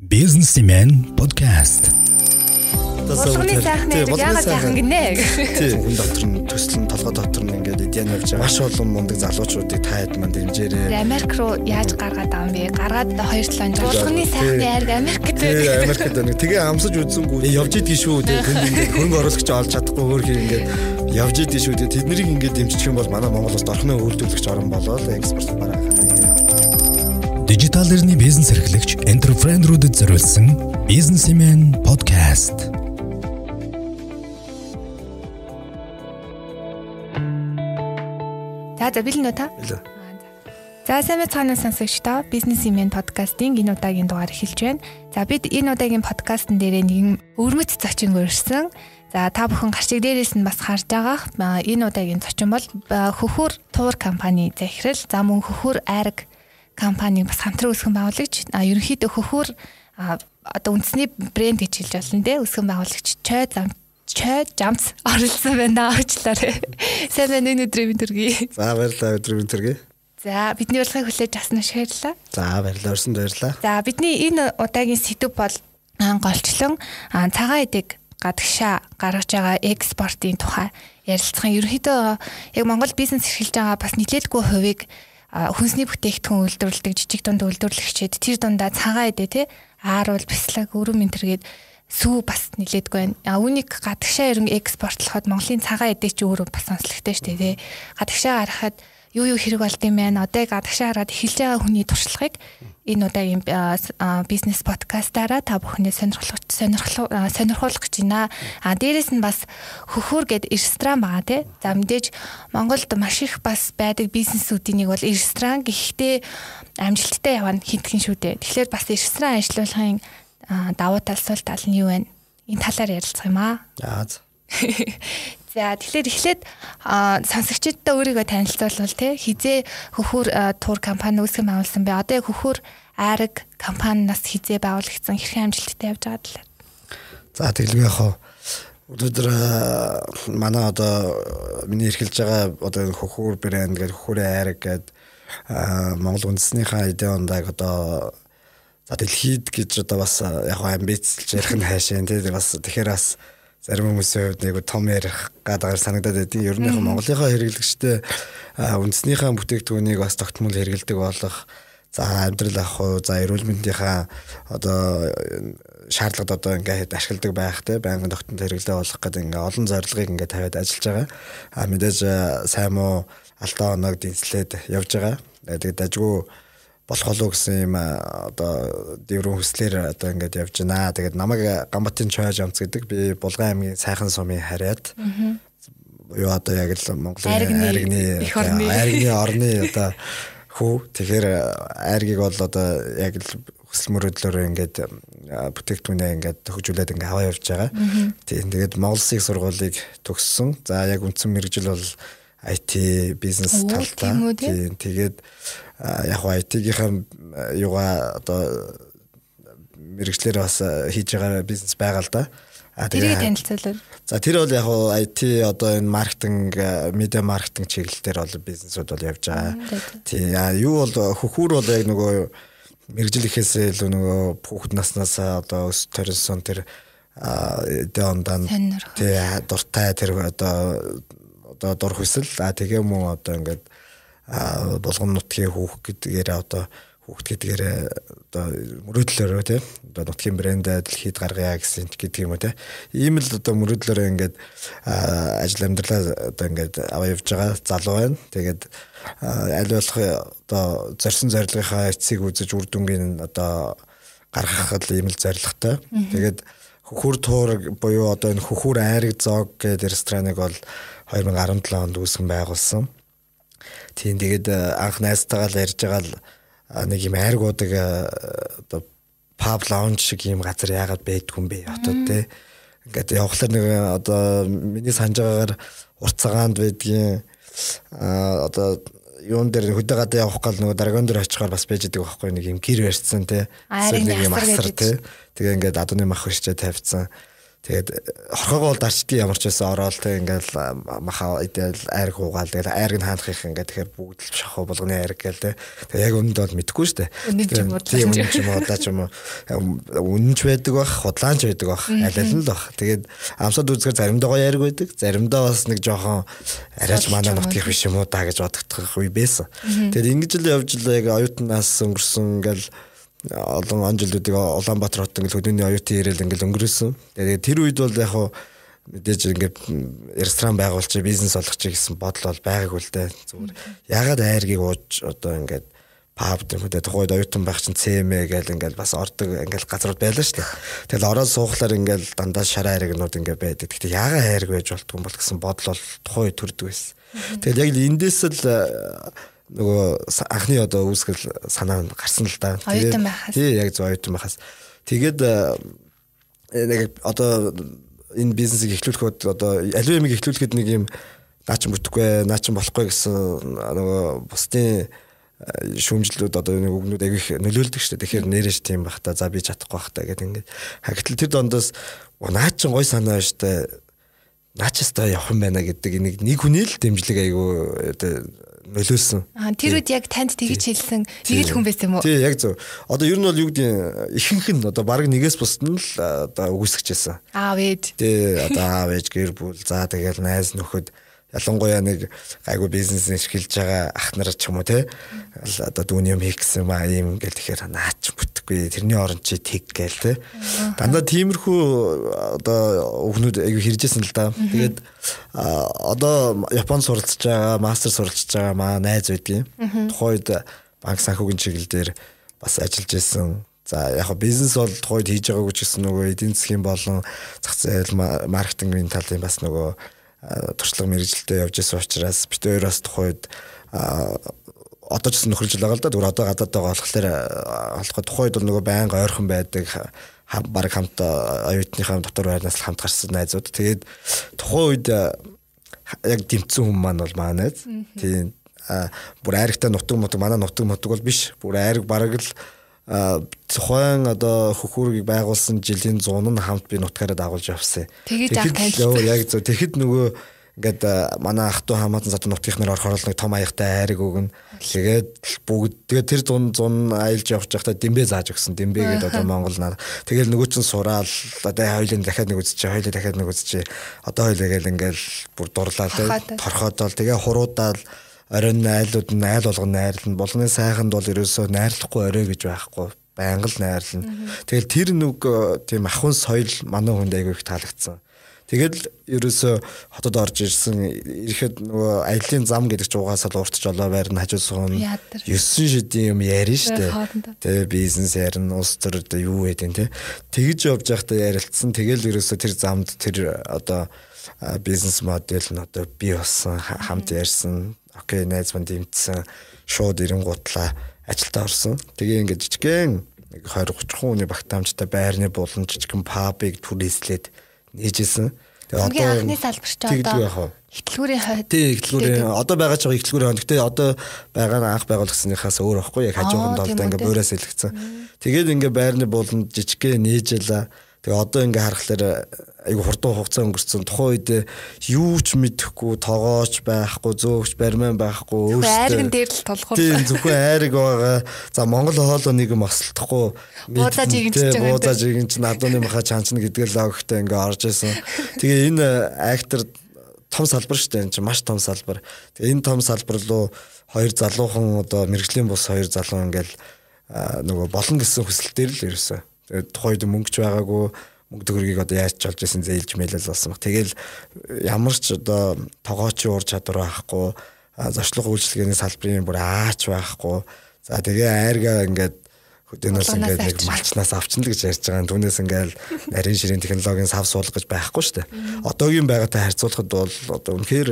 Businessman podcast. Болгоны сайхан яг яагаад сайхан гинэ? Тийм, энэ дотор нь төсөл нь толгой дотор нь ингээд эдян явж байгаа. Маш олон мундаг залуучуудыг та хэд манд дэмжээрээ. Америк руу яаж гаргаад байгаа юм бэ? Гаргаад 2 7 жил. Болгоны сайхны айрг Америкт. Тийм, Америкт нэг тэгээ амсаж үзсэнгүү явж идэх шүү. Тэгээ тэнд ингээд хөнгө оруулагч олж чадахгүй өөр хэр ингээд явж идэх шүү. Тэгээ тэднийг ингээд дэмжих юм бол манай Монголоос дорхны үйлдвэрлэгч орн болоод экспорт бараа ханаа. Дижитал эрхний бизнес эрхлэгч энтерпренерүүдэд зориулсан Businessman podcast. За за бэлэн үү та? За сайн мэцгааны сонсогчдоо бизнес имэн подкастын энэ удаагийн дугаар эхэлж байна. За бид энэ удаагийн подкастн дээрээ нэгэн өвөрмөц зочин гөрсөн. За та бүхэн гарчиг дээрээс нь бас харж байгаа. Энэ удаагийн зочин бол хөхөр туур компани захирал. За мөн хөхөр айраг компани бас хамтран үүсгэн байгуулагч. А ерөнхийдөө хөхөр одоо үндэсний брэнд гэж хэлж болно те үүсгэн байгуулагч чой зам чой жамц оролцсон байна аачлаарай. Сайн байна энэ өдрийн төргий. За баярлалаа өдрийн төргий. За бидний урилгыг хүлээж авсан маш баярлалаа. За баярлалаа өрсөнд баярлалаа. За бидний энэ удаагийн сэдв бол голчлон цагаан эдэг гадагшаа гаргаж байгаа экспортын тухай ярилцсан. Ерөнхийдөө яг Монгол бизнес эрхэлж байгаа бас нэлээдгүй хувийг хүнсний бүтээгдэхүүн үйлдвэрлэдэг жижиг дунд үйлдвэрлэгчид тэр дундаа цагаан эдэ тий ааруул бяцлаг өрөм энтергээд сүү бас нилээдгүй байна. А үүнийг гадагшаа ерөн экспортлоход Монголын цагаан эдээ чи өөрөө бас онцлогтой шүү дээ тий. Гадагшаа гаргахад юу юу хэрэг болд юм бэ? Одоо гадагшаа хараад эхэлж байгаа хүний туршлагыг энэ удаагийн бизнес подкастаараа та бүхний сонирхолтой сонирхол сонирхуулах гэж байна. А дээрэс нь бас хөхөр гэд ресторан байгаа тий. За мэдээж Монголд маш их бас байдаг бизнесүүдийн нэг бол ресторан гэхдээ амжилттай явна хинтгэн шүү дээ. Тэгэхээр бас ресторан ажиллуулахын давуу тал сул тал нь юу вэ? Энэ талаар ярилцах юм аа. За. За тэгэхээр эхлээд сонсогчдод өөрийгөө танилцуулвал те хизээ хөхөр тур компани үүсгэн байгуулсан бэ. Одоо яг хөхөр айраг компаниас хизээ байгуулагдсан хэрхэн амжилттай явж байгаа талаар. За тэглгүй яг хаа өнөөдөр манай одоо миний эрхэлж байгаа одоо хөхөр брэнд гэдэг хөхөр айраг гэдэг Монгол үндэснийхээ идеондаг одоо за дэлхийд гэж одоо бас яг амбицлж ярих нь хайшаа тийм бас тэгэхээр бас зарим хүмүүсийн хувьд нэг том ярих гадаагаар санагдаад байдیں۔ Ер нь яг Монголынхаа хэрэглэгчтэй үндэснийхээ бүтээгдэхүүнийг бас тогтмол хэрэгэлдэг болох за амьдрал ах уу за эрүүл мэндийнхаа одоо шаардлагад одоо ингээд ашигладаг байх те байнгын тогтмол хэрэглээ болох гэдэг ингээд олон зорилгыг ингээд тавиад ажиллаж байгаа. А мэдээж сайн муу алдаа оног дэнслээд явж байгаа. Тэгээд дажгүй болох болов гэсэн юм одоо дэврэн хүслээр одоо ингээд явж байна. Тэгээд намайг Гамбатын чойж амц гэдэг би Булган аймгийн сайхан сумын харьяат юу одоо яг л Монголын айргны айргны орны одоо хүү тэгэхээр айргийг бол одоо яг л хүсэл мөрөдлөөр ингээд бүтээгдэхүүнээ ингээд хөгжүүлээд ингээд аваа явж байгаа. Тийм тэгээд Монгол Улсын сургуулийг төгссөн. За яг үндсэн мэрэгжил бол IT бизнес талтай. Тийм тэгээд яг IT-гийнхаа юугаа одоо мэрэгчлэр бас хийж байгаа бизнес байгаа л да. А тэгээд танилцуулаад. За тэр бол яг IT одоо энэ маркетинг, медиа маркетинг чиглэлээр бол бизнесүүд бол явж байгаа. Тий. Юу бол хөхүүр бол яг нөгөө мэрэгжил ихээсээ илүү нөгөө хүүхэд наснаас одоо өс төрсөн тэр дээондан тий дуртай тэр одоо одоо дур хүсэл а тэгээ мөн одоо ингээд булган нутгийн хүүх гэдгээр одоо хүүхд гэдгээр одоо мөрөөдлөөрөө тийм одоо нутгийн брэндээ дэлхийд гаргая гэсэн гэдэг юм уу тийм ийм л одоо мөрөөдлөөрөө ингээд ажил амьдралаа одоо ингээд аваа явж байгаа залуу байна. Тэгээд аль болох одоо зорьсон зорилгынхаа эцсийг үзэж үр дүнгийн одоо гаргахад ийм л зорилготой. Тэгээд хөхүр туур буюу одоо энэ хөхүр айраг зоог гэдэг рестораныг бол 2017 онд үүсгэн байгуулсан. Тийм тэгээд анх найзтайгаа л ярьж байгаа л нэг юм айргуудаг одоо паб лаунж шиг юм газар яагаад байдгүй юм бэ хотод те. Ингээд явхлаар нэг одоо миний санаж байгаагаар урт цагаанд байдгийн одоо юун дээр хөдөө гадаа явах гал нөгөө даргон дээр очихоор бас байж байгаа байхгүй нэг юм гэр барьцсан те. Нэг юм асар те. Тэгээ ингээд адууны мах ирчээ тавьсан. Тэгээд хорхоогоо дарчдгийг ямар ч байсан ороод те ингээл маха идэл айрг уугаал тэгэл айрг нь хаанах их ингээд тэгэхээр бүгд л шахуу болгоны айрг гээл те. Тэгээд яг үнэнд бол мэдэхгүй шүү дээ. Үнэн ч юм уу. Тийм үнэн ч юм уу даа ч юм уу. Үнэнч байдаг бах, худлаанч байдаг бах. Аль аль нь л бах. Тэгээд амсад үзэхээр заримдаа гоё айрг байдаг. Заримдаа бас нэг жоохон арайч манай нутгийнх биш юм уу даа гэж бодогдох үе байсан. Тэгээд ингэж л явж л яг оюутнаас өнгөрсөн ингээл олон он жилүүдийг Улаанбаатар хот ингээл хөдөөний оюутан ирээл ингээл өнгөрөөсөн. Тэгээд тэр үед бол яг хуу мэдээж ингээд ресторан байгуулчих, бизнес олгочих гэсэн бодол бол байгаагүй л дээ. Зүгээр ягаад айргийг ууж одоо ингээд паб гэмтэй тухайд оюутан байх чинь цэмэ гээл ингээл бас ордог ингээл газрууд байлаа шүү дээ. Тэгэл ороод суухлаар ингээл дандаа шараа айргнууд ингээд байдаг. Гэхдээ ягаад айрг байж болтгүй юм бол гэсэн бодол бол тухай төрдөг байсан. Тэгэл яг л эндээс л нөгөө анхны одоо үүсгэл санаа гарсан л да. Байхаас. Тий, яг зөв оюутан байхаас. Тэгээд э, нэг одоо энэ бизнесийг эхлүүлэхэд одоо аливаа юмыг эхлүүлэхэд нэг юм наа чин бүтэхгүй, наа чин болохгүй гэсэн нөгөө бусдын шүүмжлүүд одоо нэг үгнүүд аяг их нөлөөлдөг шүү дээ. Тэгэхээр нэрэж тийм бах та за би чадахгүй бах та гэдэг ингээд. Хагтал тэр дондоос наа чин гой санаа шүү дээ. Наа ч өстой явах юм байна гэдэг нэг нэг хүний л дэмжлэг айгу нөлөөлсөн. Аа тэр үед яг танд тэгж хэлсэн нэг л хүн байсан юм уу? Тий, яг зөв. Одоо ер нь бол юу гэдэг ихэнх нь одоо баг нэгээс бусд нь л одоо үгүйсгэж байсан. Аав ээж. Тий, одоо аав ээж гэр бүл за тэгэл найз нөхөд ялангуяа нэг гайгүй бизнес эрхэлж байгаа ах нар ч юм уу те. Одоо дүүний юм хийх гэсэн маа юм ингээл тэгэхээр наач бүтэхгүй тэрний оронд чи тэг гээл те. Дандаа тиймэрхүү одоо өгнүүд аягүй хэрэгжсэн л да. Тэгээд одоо Японд суралцж байгаа мастер суралцж байгаа маа найз байдгийн тухайд банк санхүүгийн чиглэл дээр бас ажиллаж исэн За яг бизнес бол тухайд хийж байгаагүй ч гэсэн нөгөө эдийн засгийн болон зах зээл маркетингийн талын бас нөгөө туршлага мэрэгжилтэд явж исэн учраас бид хоёроос тухайд одоо ч гэсэн нөхөрлж байгаа л да. Зүгээр одоо гадаад байгаа болохоор болоход тухайд бол нөгөө байнга ойрхон байдаг баг хамт оюутныхаа дотор байрнаас л хамт гарсан найзууд. Тэгээд тухайн үед яг дэмцсэн хүмүүс маань бол манай найз. Тийм бүр айрагтай нутаг мутаг манай нутаг мутаг бол биш. Бүр айраг бараг л тухайн одоо хөхүүргийг байгуулсан жилийн 100 нь хамт би нутгаараа дагуулж явсан. Тэгээд яг зөв. Тэгэхэд нөгөө ингээд манай ах トゥ хамаатан сатын нутгийнх нар орохоор л нэг том аягтай айраг өгнө. Тэгээд бүгд тэгээд тэр 100 100 аялж явж байхдаа дэмбэ зааж өгсөн. Дэмбэ гэдэг одоо Монгол нар. Тэгэл нөгөө чин сураал одоо хоёлын дахиад нэг үзчихээ, хоёлын дахиад нэг үзчихээ. Одоо хоёлаа гээл ингээл бүр дурлаа л торхоодол тэгээ хуруудаал оройн айлууд нь айл болгон найрлна. Болгоны сайханд бол ерөөсөө найрлахгүй орой гэж байхгүй. Байнга л найрлна. Тэгэл тэр нүг тийм ахын соёл манай хүнд айгүй их таалагдсан. Тэгэл ерөөсөө хотод орж ирсэн ирэхэд нөгөө аялын зам гэдэг чинь угаасаа л уртч олоо байрна хажуу суун 9 шидийн юм ярина штэ. Тэгээ бизнес ярина улс төр юу гэдэг те. Тэгж явж байхдаа ярилцсан. Тэгэл ерөөсөө тэр замд тэр одоо бизнес модель нь одоо би болсон хамт ярьсан окей найз манд дэмтсэн шууд ирэнгуутлаа ажилдаа орсон. Тэгээ ингээд жижигхэн нэг 20 30 хүний багтаамжтай байрны булан жижигхэн пабыг түрээслээд нээжсэн. Тэгээ одоо анхны салбарч одоо ихтлгүүрийн хойд. Тий, ихтлгүүрийн одоо байгаа ч ихтлгүүрийн хойд. Гэтэ одоо байгаа нь анх байгуулагчсныхаас өөр байхгүй яг хажууганд бол ингээ буураас илгэсэн. Тэгээд ингээ байрны буланд жижигхэн нээжэлээ Тэгээ одоо ингээ харахаар айгу хурдан хугацаа өнгөрцөн тухайн үед юу ч мэдэхгүй тоогооч байхгүй зөөгч бариман байхгүй өөртөө айрган дээр л толгуур. Тийм зөвхөн айрг байгаа. За Монгол хоолой нэг юм осолдохгүй. Буудаж игэнч. Буудаж игэнч надууны маха чанчна гэдэг л логиктэй ингээ орж исэн. Тэгээ энэ актер том салбар шүү дээ энэ чинь маш том салбар. Тэгээ энэ том салбар руу хоёр залуухан одоо мэрэгжлийн бус хоёр залуу ингээл нөгөө болно гэсэн хүсэл дээр л ерөөсөө Тэгээд тухайд мөнгөч байгаагүй мөнгө төгрөгийг одоо яаж олж исэн зээлж мэлэл болсон баг. Тэгэл ямар ч одоо тогоочийн ур чадвар байхгүй зорчлого үйлчлэгээний салбарын бүр аач байхгүй. За тэгээ айргаа ингээд хөдөөнөөс ингээд нэг малчнаас авчин л гэж ярьж байгаа. Түүнээс ингээд нарийн ширийн технологийн сав суулгах гэж байхгүй шүү дээ. Одоогийн байгаатай харьцуулахад бол одоо үнэхээр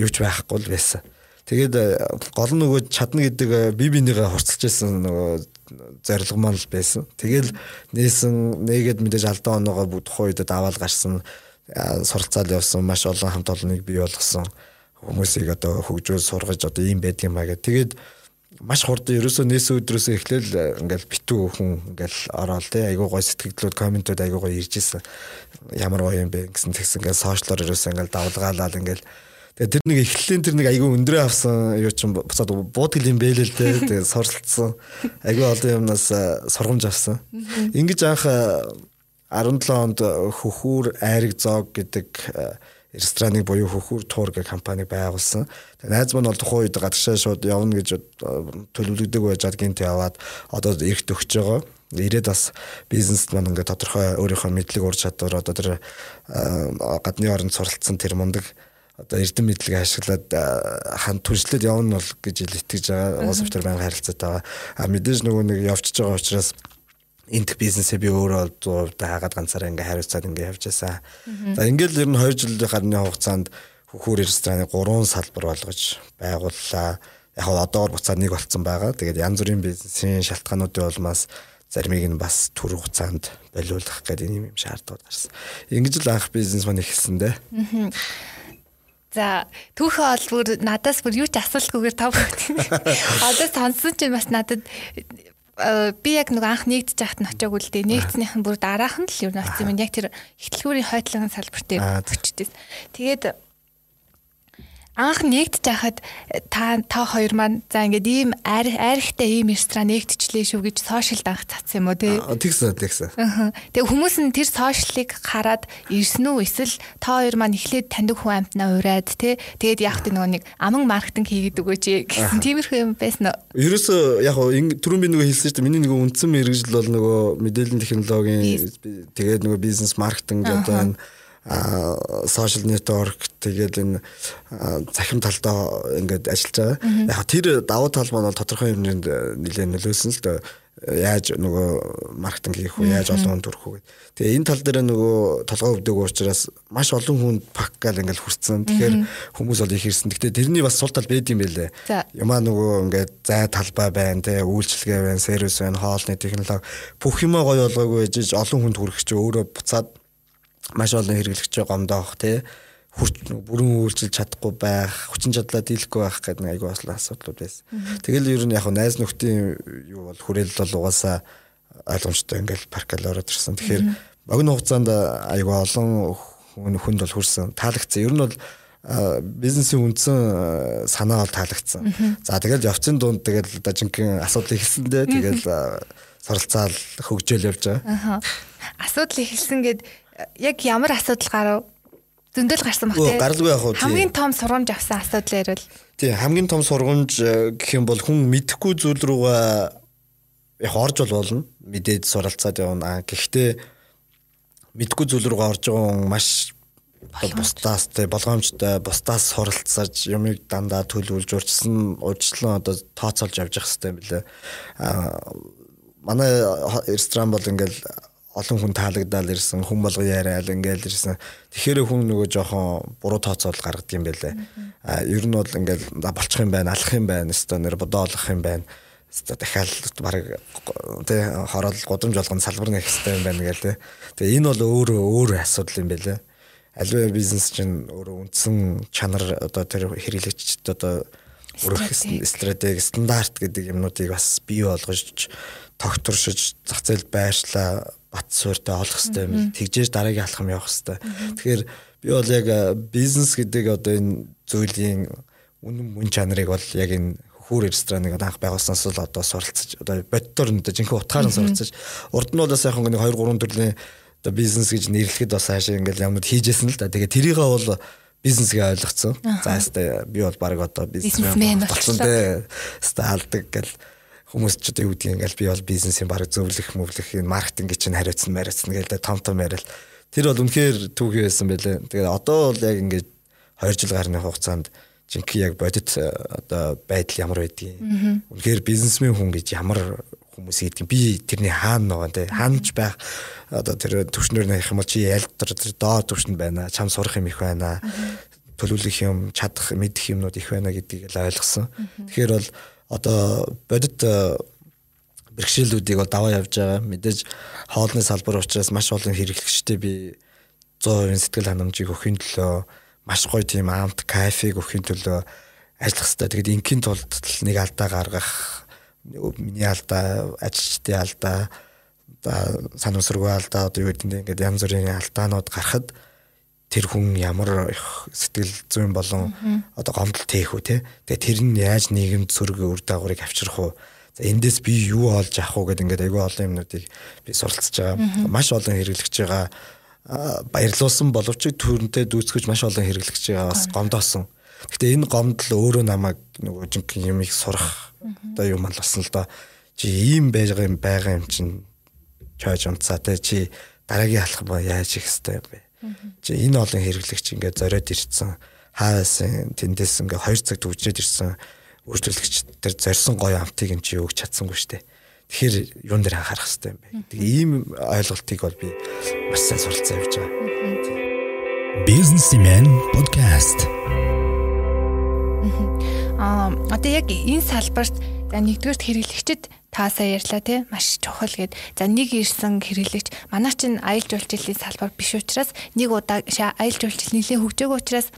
юу ч байхгүй л байсан. Тэгээд гол нөгөө чадна гэдэг би бинийгээ хурцлж байсан нөгөө зорилго маань л байсан. Тэгэл нээсэн нээгээд мэдээж алдаа оноогоо бүгд үед даваал гарсан суралцаал явсан маш олон хамт олоныг бий болгосон хүмүүсийг одоо хөгжүүл сургаж одоо ийм байдаг юм аа гэх. Тэгээд маш хурдан ерөөсөө нээсэн өдрөөсөө эхлээл э, ингээл битүү хүн ингээл ороод те айгуу гой сэтгэлдлүүд комментүүд айгуу гой ирж исэн ямар гоё юм бэ гэсэн тэгсэн ингээл сошиалор ерөөсөө ингээл давлгаалаад ингээл тэгээ тэр нэг эхлэлийн тэр нэг айгуу өндрөө авсан юу ч буцаад буудгал юм бэлээ л те тэгээ суралцсан айгуу олон юмнаас сургамж авсан ингэж анх 17 онд хөхүүр айраг зоог гэдэг рестораныг буюу хөхүүр тур гэх компаниг байгуулсан. Найз маань бол тухайн үед гадагшаа шууд явна гэж төлөвлөгдөг байжгаад гинт яваад одоо эрт өгч байгаа. Ирээд бас бизнест маань ингээд тодорхой өөрийнхөө мэдлэг ур чадвар одоо тэр гадны оронд суралцсан тэр мундаг одоо эрдэм мэдлэгийг ашиглаад хан түншлээд явна бол гэж итгэж байгаа. Уус автор байнга харилцаатай байгаа. А мэдээж нөгөө нэг явчихж байгаа учраас энтх бизнесээ би өөрөө даагаад ганцаараа ингээ хариуцаад ингээ явж байсан. За ингээл ер нь 2 жилийн гарны хугацаанд хөхүүр рестораны 3 салбар болгож байгууллаа. Яг нь одоогор буцаад нэг болцсон байгаа. Тэгээд янз бүрийн бизнесийн шалтгаануудын улмаас заримыг нь бас түр хугацаанд болиулах гэдэг юм шаардлагууд гарсан. Ингэж л анх бизнес маань эхэлсэн дээ. За түүхээ бол бүр надаас бүр юу ч асуулгүйгээр тав. Одоо сонссон чинь бас надад Э, би яг нэг анх нэгдэж яхад нь очиагүй л дээ. Нэгдснийх нь бүр дараах нь л юу нэг юм. Яг тэр ихтлгүүрийн хойтлогын салбарт өчтдээс. Тэгээд анх нэгдэж байхад та та хоёр маань за ингээд ийм айрхтай ийм ресторан нэгдчихлээ шүү гэж сошиалд анх цацсан юм уу тий. Тэгсэн тэгсэн. Тэгээ хүмүүс нь тэр сошиалыг хараад ирсэн үү эсвэл та хоёр маань эхлээд таньдаг хүн амтнаа ураад тий. Тэгээд яг тэ нөгөө нэг аман маркетинг хийгээд өгөөч гэсэн тиймэрхүү юм байсан уу? Ерөөсөө яг түрүүн би нөгөө хэлсэн шүү дээ. Миний нөгөө үндсэн мэрэгжил бол нөгөө мэдээллийн технологийн тэгээд нөгөө бизнес маркетинг одоо энэ social network тэгээд энэ захим талдаа ингээд ажиллаж байгаа. Яг тэр давуу тал маань бол тодорхой хэмжээнд нэлээд нөлөөлсөн л дээ яаж нөгөө маркетинг хийх үү яаж олон хүнд хүрэх үү тэгээ энэ тал дээр нөгөө толгой өвдөг учраас маш олон хүнд пак гал ингээл хүрсэн тэгэхээр хүмүүс бол их ирсэн. Гэхдээ тэрний бас сул тал байд юм байлээ. Юмаа нөгөө ингээд зай талбай байна те үйлчлэгээ байна сервис байна хоолны технологи. Бүх юмаа гоё болгоогүй ээж олон хүнд хүрэх чи өөрөө буцаад маш олон хэрэглэгч гомдоох тий хүрч бүрэн үйлчилж чадахгүй байх, хүчин чадлаа дийлэхгүй байх гэдэг нэг айгүй ослон асуудлууд байсан. Тэгэл ер нь яг найз нөхдийн юу бол хүрээлэл бол угаасаа ойлгомжтой ингээл паркал ороод ирсэн. Тэгэхээр богино хугацаанд айгүй олон хүн хүнд бол хүрсэн. Таалагдсан. Ер нь бол бизнесийн үндсэн санаа бол таалагдсан. За тэгэл явцын дунд тэгэл одоо жинхэнэ асуудал ихэлсэндээ тэгэл суралцаал хөгжөөл явж байгаа. Асуудал ихэлсэн гэд яг ямар асуудал гарав? Зөндөл гарсан баг тийм. Гаралгүй яг уу. Хамгийн том сургамж авсан асуудал ярил. Тийм, хамгийн том сургамж э, гэх юм бол хүн мэдхгүй зүйл рүүгээ яг орж бол болно. Мэдээд суралцаад явна. Гэхдээ мэдхгүй зүйл рүүгээ орж байгаа хүн маш бусдаас тэ болгоомжтой бусдаас суралцаж юмыг дандаа төлөвлөж урьдчилан урьдчилан одоо тооцоолж явж явах хэрэгтэй юм билээ. Аа манай ресторан бол ингээл олон хүн таалагдаад ирсэн хүн болго яриад ингээл ирсэн. Тэгэхээр хүн нөгөө жоохон буруу тооцоол гаргадаг юм байлээ. А ер нь бол ингээл болчих юм байна, алах юм байна, өстой нэр бодоо олох юм байна. Өстой дахиад баг тий хороол гудамж болгоно салбар нэх хэрэгтэй юм байна гээл тий. Тэгээ энэ бол өөрөө өөр асуудал юм байлээ. Аливаа бизнес чинь өөрөө үндсэн чанар одоо тэр хэрэглэгчд одоо өрөх стратеги стандарт гэдэг юмнуудыг бас бий болгож тогтворшиж зах зээлд байршлаа бат суурьтай олох хэрэгтэй юм. Тэгжээж дараагийн алхам явах хэрэгтэй. Тэгэхээр би бол яг бизнес гэдэг одоо энэ зүйлийн үнэн мөн чанарыг бол яг энэ хөхүүр рестораныг анх байгуулснаас л одоо суралцаж одоо боддоор нь жинхэнэ утгаар нь суралцаж урд нь бол сайхан нэг 2 3 төрлийн одоо бизнес гэж нэрлэхэд бас хаашаа ингээл юмнууд хийжсэн л да. Тэгээ тэрийгээ бол бизнесгээ ойлгоцсон. За ястай би бол баг одоо бизнесмен болсон дээ. Стаалдаг гэл хүмүүс ч одоо юу гэдгийг ингээл би бол бизнесийн баг зөвлөх мөвлөх энэ маркетинг чинь хариуцсан мариуцсан гээл том том яриад тэр бол үнэхээр түүхий байсан байлээ. Тэгээд одоо бол яг ингээд 2 жил гарны хугацаанд жинхэнэ яг бодит э, одоо байдал ямар байдгийг үнэхээр бизнесмен хүн гэж ямар хүмүүс гэдэг би тэрний хаана байгаа те хаанч байх одоо тэр төвшнөр нэх юм бол чи ялт тэр доо төвшөнд байна чам сурах юм их байна төлөвлөх юм чадах мэдэх юмнууд их байна гэдгийг л ойлгосон. Тэгэхээр бол одоо бодит э, бэрхшээлүүдийг бол даваа явж байгаа. Мэдээж хоолны салбар учраас маш олон хэрэглэгчтэй би 100% сэтгэл ханамжийг өгөхийн төлөө маш гоё тийм амт кафег өгөхийн төлөө ажиллах хэрэгтэй. Тэгээд ингийн тулд нэг алдаа гаргах миний алдаа, ажилчдын алдаа, санамсаргүй алдаа одоо юу гэдэг ингээд янз бүрийн алдаанууд гарахад тэр хүн ямар сэтгэл зүйн болон одоо гомдол тээх үү те. Тэгээ тэр нь яаж нийгэмд сөрөг үр дагаврыг авчрах уу? За эндээс би юу олж авах уу гэдэг ингээд айгүй олон юмнуудыг би суралцж байгаа. Маш олон хэрэглэж байгаа баярлуулсан боловч төрөнтэй дүүцгэж маш олон хэрэглэж байгаа бас гомдоосон. Гэтэ энэ гомдол өөрөө намайг нөгөө жинхэнэ юмыг сурах одоо юм ал болсон л доо. Чи ийм байж байгаа юм байгаа юм чинь чойж унцаа те чи дараагийн алах ба яаж их хэвтэй юм бэ? Чи энэ олон хэрэглэгч ингээд зориод ирсэн. Хаасан тэндээс ингээд 2 цаг төвжрээд ирсэн үйлчлэгч тэр зорьсон гоё амтыг юм чи юу гэж чадсангүй штэ. Тэгэхээр юун дээр анхаарах хэрэгтэй юм бэ? Тэг ийм ойлголтыг бол би маш сайн суралцсан явж байгаа. Businessman podcast Аа одоо яг энэ салбарт нэгдүгээр хэрэглэгчд таасаа ярьлаа тий маш чухал гээд за нэг ирсэн хэрэглэгч манай чинь аялал жуулчлалын салбар биш учраас нэг удаа аялал жуулчлал нэлээд хөгжөөг учраас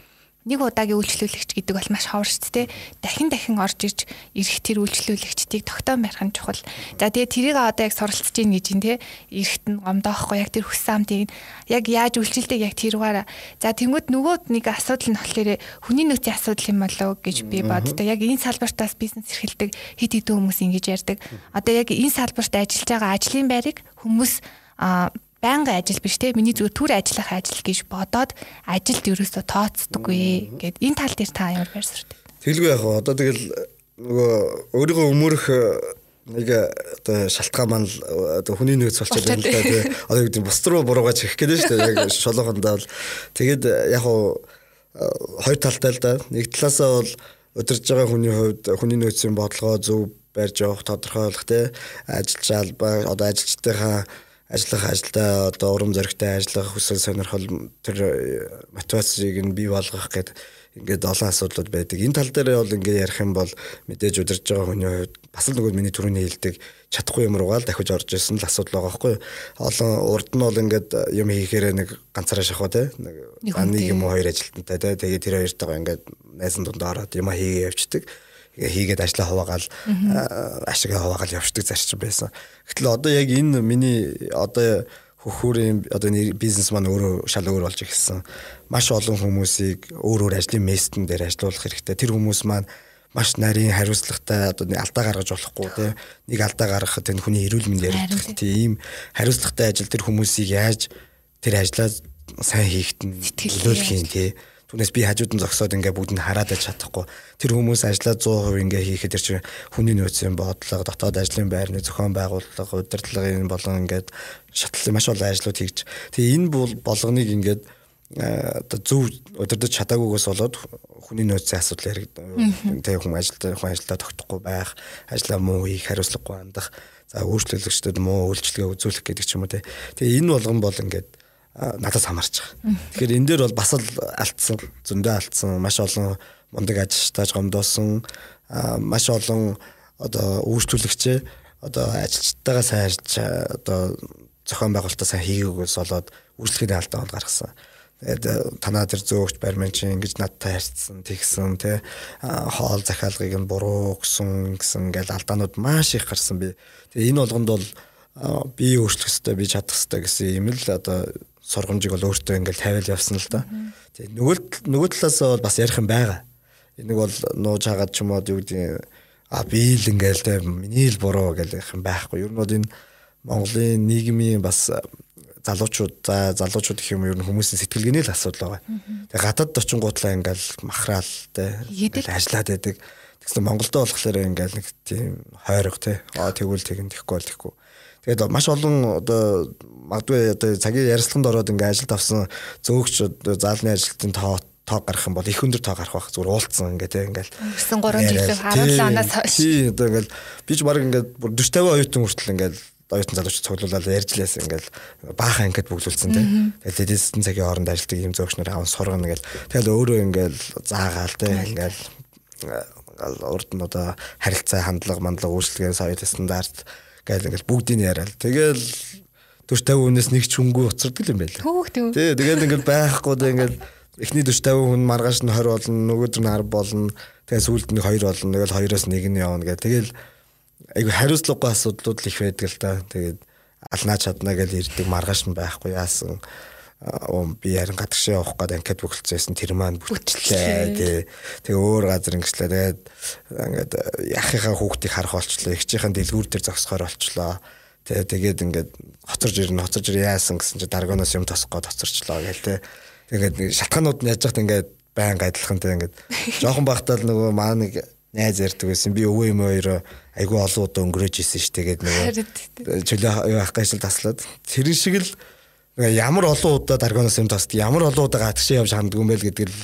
нэг удаагийн үйлчлүүлэгч гэдэг бол маш ховор шүү дээ. Дахин дахин орж ирж ирэх тэр үйлчлүүлэгчдийг тогтоон барих нь чухал. За тэгээ тэрийг одоо яг суралцж ийн гэж юм те. Ирэхт нь гомдоохгүй яг тэр хүссэн амтыг яг яаж үйлчлэлтэйг яг тэрүүгээр. За тэнгууд нөгөөд нэг асуудал нь болохоор хүний нөөцийн асуудал юм болоо гэж би боддог. Яг энэ салбартаас бизнес эрхэлдэг хэд хэдэн хүмүүс ингэж ярьдаг. Одоо яг энэ салбарт ажиллаж байгаа ажлын байрыг хүмүүс а байнгын ажил биш те миний зүгээр төр ажиллах ажил гэж бодоод ажилд ерөөсөө тооцдоггүй гэд энэ тал дээр та ямар байр суурь Тэгэлгүй яг одоо тэгэл нөгөө өөрийгөө өмөрөх нэг одоо шалтгаан маань одоо хүний нөөц болчиход байна л да тий. Одоо гэдэг бус руу буруугаж хийх гэдэг шүү дээ. Яг шолоохондоо бол тэгээд яг хоёр талтай л да. Нэг талаасаа бол удирж байгаа хүний хувьд хүний нөөцийн бодлогоо зөв барьж явах тодорхойлох тий. Ажиллаж албаа одоо ажилчдынхаа ажиллах ажилдаа одоо урам зоригтой ажиллах хүсэл сонирхол тэр э, мотивацийг нь бий болгох гэдэг ингээд олон асуудлууд байдаг. Энэ тал дээр бол ингээд ярих юм бол мэдээж удирж байгаа хүний хувьд бас л нөгөө миний түрүүний хэлдэг чадахгүй юм руугаа л дахиж орж ирсэн л асуудал байгаа байхгүй. Олон урд нь бол ингээд юм хийхээр нэг ганцаараа шахав те нэг нэг юм уу хоёр ажилтнтай те тэгээд тэр хоёртойгоо ингээд найзан дунд ороод юм хийгээ явцдаг хийгээд ажлаа хуваагаал ашигаа хуваагаал явждаг зарчим байсан. Гэтэл одоо яг энэ миний одоо хөхүүрийн одоо бизнес маань өөрөө шал өөр болж ирсэн. Маш олон хүмүүсийг өөр өөр ажлын местэн дээр ажилуулах хэрэгтэй. Тэр хүмүүс маань маш нарийн хариуцлагатай одоо нэг алдаа гаргаж болохгүй тийм нэг алдаа гаргахад энэ хүний эрүүл мэнд яригдах тийм хариуцлагатай ажил тэр хүмүүсийг яаж тэр ажлаа сайн хийхэд нь нөлөөлөх юм тийм Түүнээс би хажууд нь зогсоод ингээ бүгдэнд хараад аж чадахгүй. Тэр хүмүүс ажлаа 100% ингээ хийхэд тэр чинь хүний нөөцийн бодлого, дотоод ажлын байрны зохион байгуулалт, удирдлагын болон ингээд шатлалын маш олон ажлууд хийж. Тэгээ энэ бол болгоныг ингээд оо зөв удирдах чадаагүйгээс болоод хүний нөөцийн асуудал яригд тэгээ хүн ажилдаа хүн ажилдаа тогтохгүй байх, ажлаа муу хийх, хариуцлагагүй хандах, за өөрчлөлөгчдөд муу үйлчлэгээ үзүүлэх гэдэг ч юм уу те. Тэгээ энэ болгон бол ингээд надаас хамаарч байгаа. Тэгэхээр энэ дээр бол бас л алдсан, зөндөө алдсан, маш олон мундаг ажилчтайж гомдоосон, маш олон одоо үйлчлүүлэгчээ одоо ажилчтайгаа сайн ажиллаж одоо зохион байгуулалтаа сайн хийгээгээс болоод үйлчлэгийн алдаа бол гаргасан. Тэгээд танаа тэр зөөгч барьман чинь ингэж надтай харьцсан, тэгсэн тий хоол захиалгыг нь буруу гэсэн гэсэн ингээл алдаанууд маш их гарсан би. Тэгээ энэ болгонд бол би өөрчлөх хэрэгтэй, би чадах хэрэгтэй гэсэн юм л одоо сургамжийг бол өөртөө ингээл тавиал явсан л да. Тэгээ нөгөө нөгөө талаас бол бас ярих юм байгаа. Энийг бол нууж хагаад ч юм уу юу гэдэг а би л ингээл тэ миний л буруу гэх юм байхгүй. Ер нь бол энэ Монголын нийгмийн бас залуучууд за залуучууд гэх юм ер нь хүмүүсийн сэтгэлгээний л асуудал байгаа. Тэгээ гадаад очингуудлаа ингээл махраал тэ ажиллаад байдаг. Тэгсэн Монголдо болохоор ингээл нэг тийм хойрог тэ. Аа тэгвэл тэгэн тэхгүй бол тэхгүй. Тэгээд маш олон одоо магадгүй одоо цагийн ярилцлаганд ороод ингээ ажилд авсан зөөгч заалны ажилтны тоо тоо гарах юм бол их өндөр тоо гарах байх зүгээр уулцсан ингээ тийм ингээл. 9 3 жилийн харуулсан анаас хойш. Тий одоо ингээл би ч баг ингээд 40 50 оюутан хүртэл ингээл оюутан залууч цуглуулаад ярьж лээс ингээл баахан ингээд бүглүүлсэн тийм тэгээд эдийн цагийн хооронд ажилтдаг юм зөөгч нар аван сургана ингээл тэгэл өөрөө ингээл заагаал тийм ингээл урд нь одоо харилцаа хандлага мандлага үйлчлэгээ соёл стандарт гэл ингээл бүгдийг яриад. Тэгэл 40 50 хүнээс нэг ч хөнгөө уцардаг юм байл. Хөөх төв. Тий, тэгэл ингээл байхгүй дэ ингээл эхний 40 50 хүн маргааш нь 20 болно, нөгөөдөр нь 10 болно. Тэгээ сүүлд нь 2 болно. Тэгэл 2-оос 1 нь явна гэх. Тэгэл айгүй хариуцлагагүй асуудлууд л их байдаг л да. Тэгээд алнаа чадна гэж ирдэг маргааш нь байхгүй яасан би ярин гадагшаа явах гээд анкет бүгэлцээсэн тэр маань бүтчлээ тий. Тэгээ өөр газар ингэслээ. Тэгээд ингээд яхихаа хүүхдийг харах болчлоо. Игчийнхэн дэлгүүр дээр зогсохоор болчлоо. Тэгээ тэгээд ингээд хоцорж ирнэ, хоцорж ир яасан гэсэн чи даргоноос юм тосох гээд хоцорчлоо гээл тий. Тэгээд шалтгаанууд нь яаж яхад ингээд байн адилхан тий ингээд жоохон багтаа л нөгөө маа нэг найз ярьдаг байсан. Би өвөө юм хоёроо айгүй олон удаа өнгөрөөж исэн шүү. Тэгээд нөгөө чөлөө явах гайшил таслаад тэр шиг л ямар олон удаа даргоноос юм тасд ямар олон удаа гадагшаа явж ханддаг юм байл гэдэг л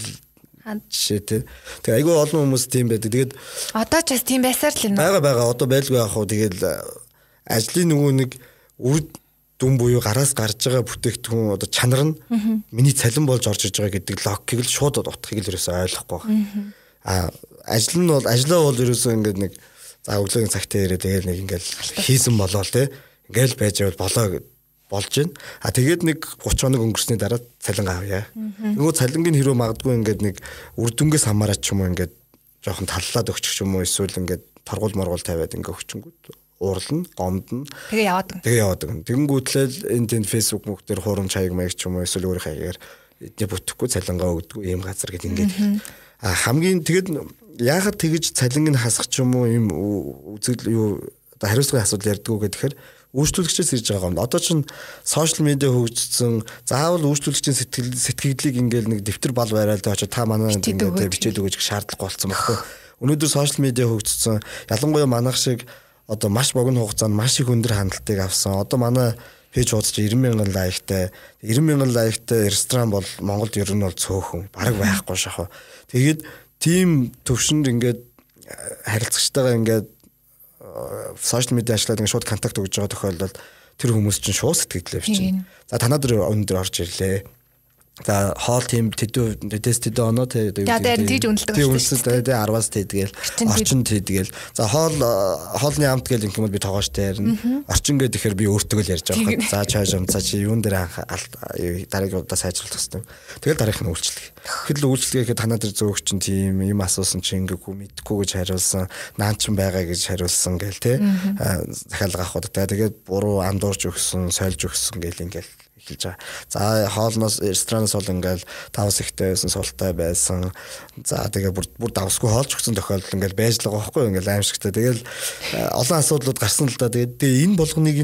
жишээ тий. Тэгээ айгүй олон хүмүүс тийм байдаг. Тэгээд одоо ч бас тийм байсаар л юм. Бага бага одоо байлгүй яах вэ? Тэгээд ажлын нөгөө нэг үр дүн буюу гараас гарч байгаа бүтээгдэхүүн одоо чанар нь миний цалин болж орж иж байгаа гэдэг логикийг л шууд утгахыг л ерөөсөй ойлгохгүй байна. А ажил нь бол ажлаа бол ерөөсөй ингээд нэг за өглөөний цагтаа ирээ тэгээд нэг ингээд хийсэн болоо тий. Ингээл байж байвал болоо болж байна. А тэгээд нэг 30 хоног өнгөрсний дараа цалин авъя. Нөгөө цалингийн хэрүү магадгүй ингээд нэг үр дүнгээс хамаарат ч юм уу ингээд жоохон таллаад өгчих юм уу эсвэл ингээд торгуул моргуул тавиад ингээд өгчөнгүүд уурлна, гомдно. Тэгээ яваад. Тэгээ яваад. Тэгэнгүүтлээ энэ тэнд Facebook мөх дээр хурам чаяг маяг ч юм уу эсвэл өөрийнхөө хаягаар эдний бүтэхгүй цалингаа өгдөг ийм газар гэдэг ингээд. А хамгийн тэгэд яагаад тэгэж цалинг нь хасах ч юм уу ийм үзэл юу одоо хариуцлагын асуудал ярьдгүү гэхээр үйлчлүүлэгчээс ирж байгаа юм. Одоо чинь сошиал медиа хөгжсөн заавал үйлчлүүлэгчийн сэтгэл сэтгэгдлийг ингээл нэг дэвтэр бал барайл даа очоо та манай ингээд бичээд өгөөж шаардлага болсон байхгүй. Өнөөдөр сошиал медиа хөгжсөн. Ялангуяа манайх шиг одоо маш богино хугацаанд маш их өндөр хандлтыг авсан. Одоо манай пэйж хуудас 90 мянган лайктай 90 мянган лайктай ресторан бол Монголд ер нь бол цөөхөн бараг байхгүй шахав. Тэгээд тийм төвшөнд ингээд харилцагчтайгаа ингээд сошиал медиа ашиглаад ингэ шууд контакт өгж байгаа тохиолдолд тэр хүмүүс чинь шууд сэтгэлдээ бичнэ. За танаа дөр өндөр орж ирлээ. За хоол тийм тэдүү тест тэдүү оноо тэ За дээр тийж үнэлдэг тийм үнэлсэн тэ 10-аас тэдгээл орчин тэдгээл за хоол хоолны амт гэл юм бол би тоогоош таарна орчин гэдэг ихээр би өөртөө л ярьж байгаа хаа за чааш за чи юун дээр анх дараагийн удаа сайжруулах хэрэгтэй тэгэл дараах нь үйлчлэг. Тэгэл үйлчлэгээ танаа дээр зөөгч чинь тийм юм асуусан чинь ингээгүү мэдхгүй гэж хариулсан наан ч байгаа гэж хариулсан гээл те. Захиалга авах удаа. Тэгээд буруу андуурч өгсөн сольж өгсөн гээл ингээл эхэлж байгаа. За хоолноос ресторанаас бол ингээл давс ихтэй байсан, султай байсан. За тэгээ бүр бүр давсгүй хоолж өгсөн тохиолдол ингээл байж л байгаа байхгүй ингээл аимшигтай. Тэгэл э, олон асуудлууд гарсан л да. Тэгээд тэгээ энэ болгоныг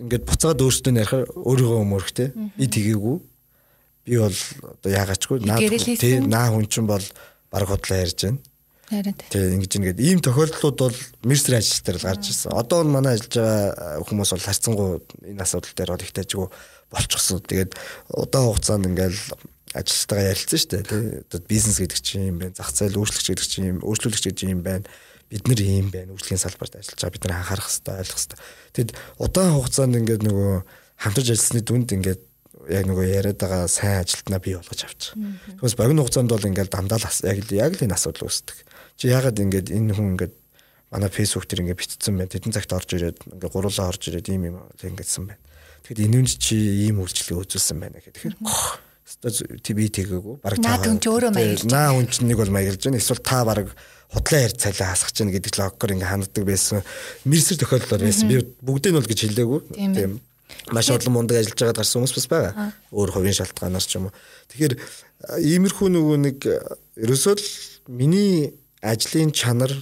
ингээд буцаад өөртөө ярихаар өөрийгөө өмөрхтэй. Би тгээгүй. Би бол одоо яагаачгүй наа наа хүн чинь бол баг худлаа ярьж байна. Тий ингэж ингээд ийм тохиолдлууд бол мерсер ажил дээр л гарч ирсэн. Одоо нь манай ажиллаж байгаа хүмүүс бол харцсангуу энэ асуудал дээр бол их тажгүй болчихсон. Тэгээд удаан хугацаанд ингээл ажилтнаа ярилцсан шүү дээ. Одоо бизнес гэдэг чинь юм байна. Зах зээл өөрчлөгч гэдэг чинь юм, өөрчлөлөгч гэдэг юм байна. Бид нар ийм байна. Үйлчлэгийн салбарт ажиллаж байгаа бид нар анхаарах хэрэгтэй, ойлгох хэрэгтэй. Тэгэд удаан хугацаанд ингээд нөгөө хамтарч ажилласны дүнд ингээд яг нөгөө яриад байгаа сайн ажилтнаа бий болгож авчих. Тэгээс богино хугацаанд бол ингээл дандаа л яг л энэ асуудал үүсдэг. Чи ягаад ингээд энэ хүн ингээд манай Facebook дээр ингээд битцсэн байна. Тэдэн цагт орж ирээд ингээд гуруулаа орж ирээд ийм юм ингэсэн байна. Тэгэхэд энэ нь чи ийм үйлчлэг үзүүлсэн байна гэхээр тэгэхээр би тэгээгүй бараг та хүн ч өөрөө маяглаж наа хүн ч нэг бол маяглаж байна. Эсвэл та бараг худлаа ярьж цалиа хасах чинь гэдэг логикоор ингээ ханддаг байсан. Мэрсэр тохиолдол байсан. Би бүгдийг нь бол гэж хэлээгүй. Тийм маш олон мундаг ажиллаж байгаад гарсан хүмүүс бас байгаа. Өөр хувийн шалтгаанаар ч юм уу. Тэгэхээр иймэрхүү нөгөө нэг ерөөсөө л миний ажлын чанар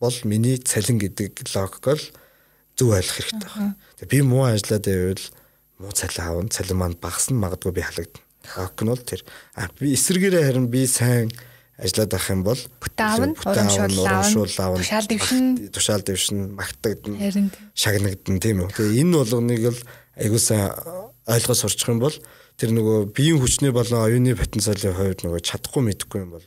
бол миний цалин гэдэг логикоор зөв ойлгох хэрэгтэй байна. Тэгээ би муу ажиллаад байвал муу цалин аавн цалин маань багасна магадгүй би халагдана. Логик нь бол тэр. А би эсрэгээрээ харин би сайн ажиллаад авах юм бол бүтаавн урамшуул аавн тушаал дэвшин тушаал дэвшин магтагдана шагнагдана тийм үү. Тэгээ энэ болгоныг л аягуулсан ойлгож сурчих юм бол тэр нөгөө биеийн хүчний болон оюуны потенциалын хувьд нөгөө чадахгүй мэдхгүй юм бол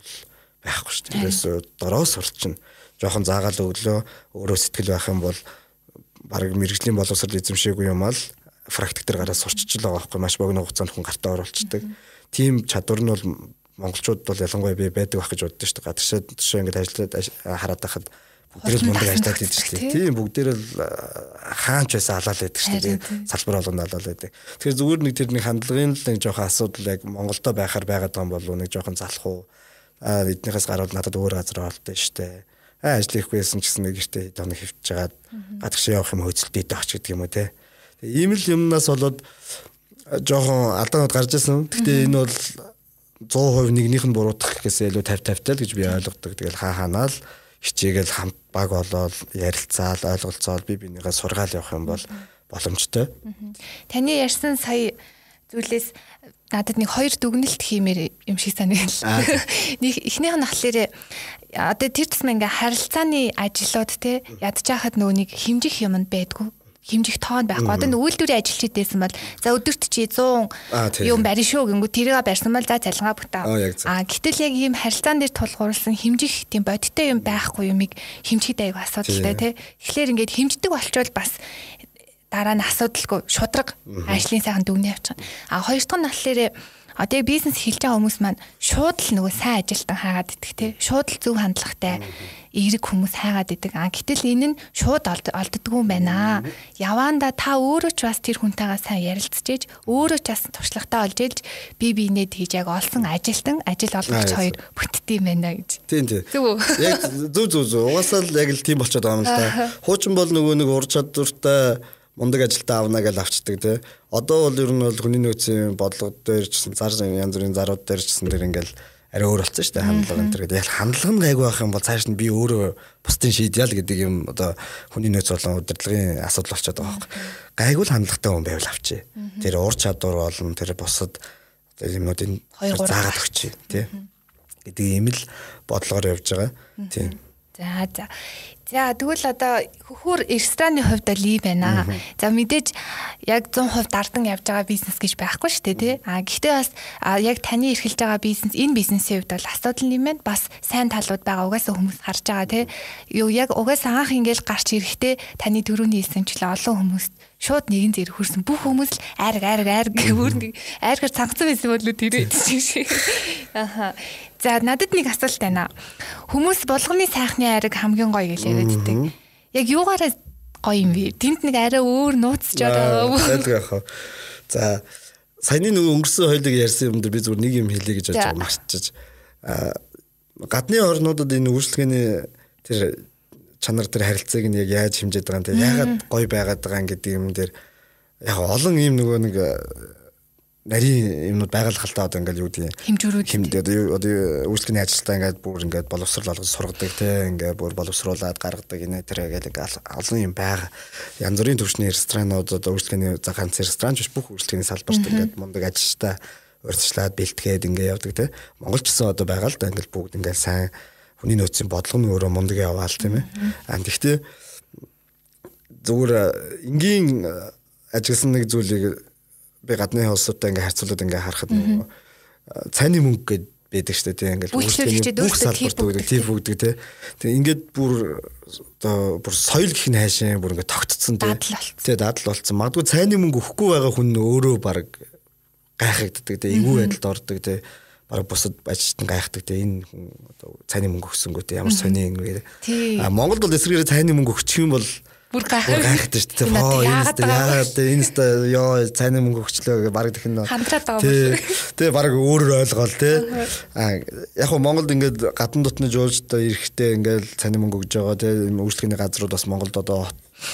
байхгүй шүү дээ. Тэрээс дороо сурчин. Жохон заагаал өглөө өөрөө сэтгэл байх юм бол баг мэрэгжлийн боловсрол эзэмшээгүй юм ал практик дээр гараад сурчиж л байгаа байхгүй маш богино хугацаанд хүн гартаа оруулцдаг. Тим чадвар нь бол монголчууд бол ялангуяа би байдаг байх гэж боддоо шүү дээ. Гадагшаа жишээ ингээд ажиллаад хараад байхад бүгдээрээ мундаг ажиллаад байдаг шүү дээ. Тийм бүгдээрээ л хаанч байсан алаал байдаг шүү дээ. Салбар болгонд алаал байдаг. Тэгэхээр зүгээр нэг тэр нэг хандлагын л нэг жоохон асуудал яг Монголдо байхаар байгаад байгаа юм болов нэг жоохон залах уу. Аа эднийхээс гараад надад өөр газар олдсон дээ. Аа ажил хийхгүйсэн ч гэсэн нэг гэртээ тоног хөвтж жагаад гадагш явах юм хөөцөлтэй дооч гэдэг юм уу те. Ийм л юмнаас болоод жоохон алдаанууд гарч ирсэн. Гэхдээ энэ бол 100% нэгнийх нь буруутгах гэхээсээ илүү 50 50 тал гэж би ойлгодог. Тэгэл хаа ханаал хичээгээл хамт баг болоод ярилцаал ойлголцоол би бинийгээ сургаал явах юм бол боломжтой. Таны ярьсан сая зүйлээс надад нэг хоёр дүгнэлт хиймээр юм шиг санагдал. Нэг эхнийх нь болохоор одоо тэр тусмаа ингээ харилцааны ажлууд те ядж хахад нөгөө нэг химжих юмд байдгүй химжих тоон байхгүй. Одоо нэг үйлдвэрийн ажилчид байсан бол за өдөрт чи 100 юм барин шүү гингүү тэрийг барьсан бол за цалингаа бүтээ. А гэтэл яг ийм харилцаан дээр тулгуурласан химжих тийм бодиттой юм байхгүй юмыг химжихэд аяг асуудалтай тий. Тэгэхээр ингээд химждэг болчвол бас дараа нь асуудалгүй шудраг ажлын сайхан дүгнээ явчихна. А хоёр дахь нь болохоор одоо яг бизнес хийж байгаа хүмүүс маань шууд л нөгөө сайн ажилтан хаагаад идэх те шууд л зөв хандлагатай эерэг хүмүүс хайгаад идэг. А гэтэл энэ нь шууд олддгүй юм байна. Яваанда та өөрөө ч бас тэр хүнтэйгээ сайн ярилцчихэж өөрөө ч бас туршлагатай олж ээлж би биенээ тэгж яг олсон ажилтан ажил олгогч хоёр бүтдээ юм байна гэж. Тийм тийм. Яг зүг зүг зүг. Угаасаа л яг л тийм болчиход байгаа юм л да. Хуучин бол нөгөө нэг ур чадвартай мундаг ажилтаа авна гэж авчдаг тий. Одоо бол ер нь бол хүний нөөцийн бодлого дээр ч зар янз бүрийн зарууд дээр ч гэсэн тэр ингээл арай өөр болсон шүү дээ хандлага энэ гэдэг. Яг хандлага нь гайгүй байх юм бол цааш нь би өөрөө бусдын шийдэл гэдэг юм одоо хүний нөөц болон удирдлагын асуудал болчиход байгаа байхгүй. Гайгүй л хандлагатай хүн байвал авчи. Тэр ур чадвар болон тэр бусад одоо юмнуудын заагаад өгч тий. гэдэг юм л бодлогоор явж байгаа. Тийм. За за. За тэгвэл одоо хөхөр рестораны хувьд бол ийм байна. За мэдээж яг 100% дардан явж байгаа бизнес гэж байхгүй шүү дээ тий. А гэхдээ бас яг таны эрхэлж байгаа бизнес энэ бизнесийн хувьд бол асуудал юм байна. Бас сайн талууд байгаа угаасаа хүмүүс харж байгаа тий. Юу яг угаасаа анх ингээл гарч ирэхдээ таны төрөний хэлсэнчлээ олон хүмүүст шууд нэгэн зэрэг хөрсөн бүх хүмүүс л айраг айраг айраг гэх нэг айргаар цангацсан байсан бол тэр шиг. Аха. За надад нэг асуулт байна. Хүмүүс болгоны сайхны айраг хамгийн гоё гэж яриад байдаг. Яг юугаараа гоё юм бэ? Тэнд нэг арай өөр нууцж байгаа. Байлгүй яхаа. За саяны нөгөө өнгөрсөн хоёлыг ярьсан юм дээр би зүгээр нэг юм хэлье гэж бодож марчиж. А гадны орнуудад энэ үйлчлэгээний тэр чанар тэр харилцааг нь яг яаж хэмжээд байгаа юм те яагаад гоё байгаад байгаа юм гэдэг юм дээр яг олон ийм нөгөө нэг нарийн юмнууд байгалах л та одоо ингээл юу гэдэг хэмжүүрүүд хэмд одоо үйлчлэгийн ажилтаа ингээд бүр ингээд боловсрал олгож сургадаг те ингээд бүр боловсруулад гаргадаг инэ тэр гэдэг олон юм байгаа янз бүрийн төвчний ресторанууд одоо үйлчлэгийн за ганц ресторан биш бүх үйлчлэгийн салбарт ингээд мундаг ажилчтай урьдчилаад бэлтгээд ингээд явдаг те. Монголч гэсэн одоо байгаа л да ингээд бүгд ингээд сайн хүний нөөцийн бодлого нь өөрөө мундаг яваал тийм ээ. А тэгтээ зүгээр энгийн ажигласан нэг зүйлийг би гадны улсуудтай ингээ харьцуулаад ингээ харахад нөгөө цайны мөнгө гэдэг байдаг шүү дээ тийм ингээл үйлчлэгчид бүх салбарт өгдөг тийм өгдөг тийм тийм ингээд бүр одоо бүр соёл гэх нь хайшин бүр ингээд тогтцсон тийм тийм дадал болцсон. Магадгүй цайны мөнгө өгөхгүй байгаа хүн өөрөө баг гайхагддаг тийм эвгүй байдалд ордог тийм баг бусад ажилтан гайхдаг тийм энэ хүн одоо цайны мөнгө өгсөнгөө тийм ямар сони гээд а Монголд бол эсрэгээр цайны мөнгө өгчих юм бол бүр гайхаад шүү дээ. Хоо яагаад энэст ёо цайны мөнгө өгчлөө гэх баг тэгнэ. Хандраад байгаа юм шүү. Тэ баг өөрөөр ойлгоол тэ. А яг хөө Монголд ингээд гадна дотны жуулчдаа эрэхтэй ингээд цайны мөнгө өгж байгаа тэ үйлчлэгийн газрууд бас Монголд одоо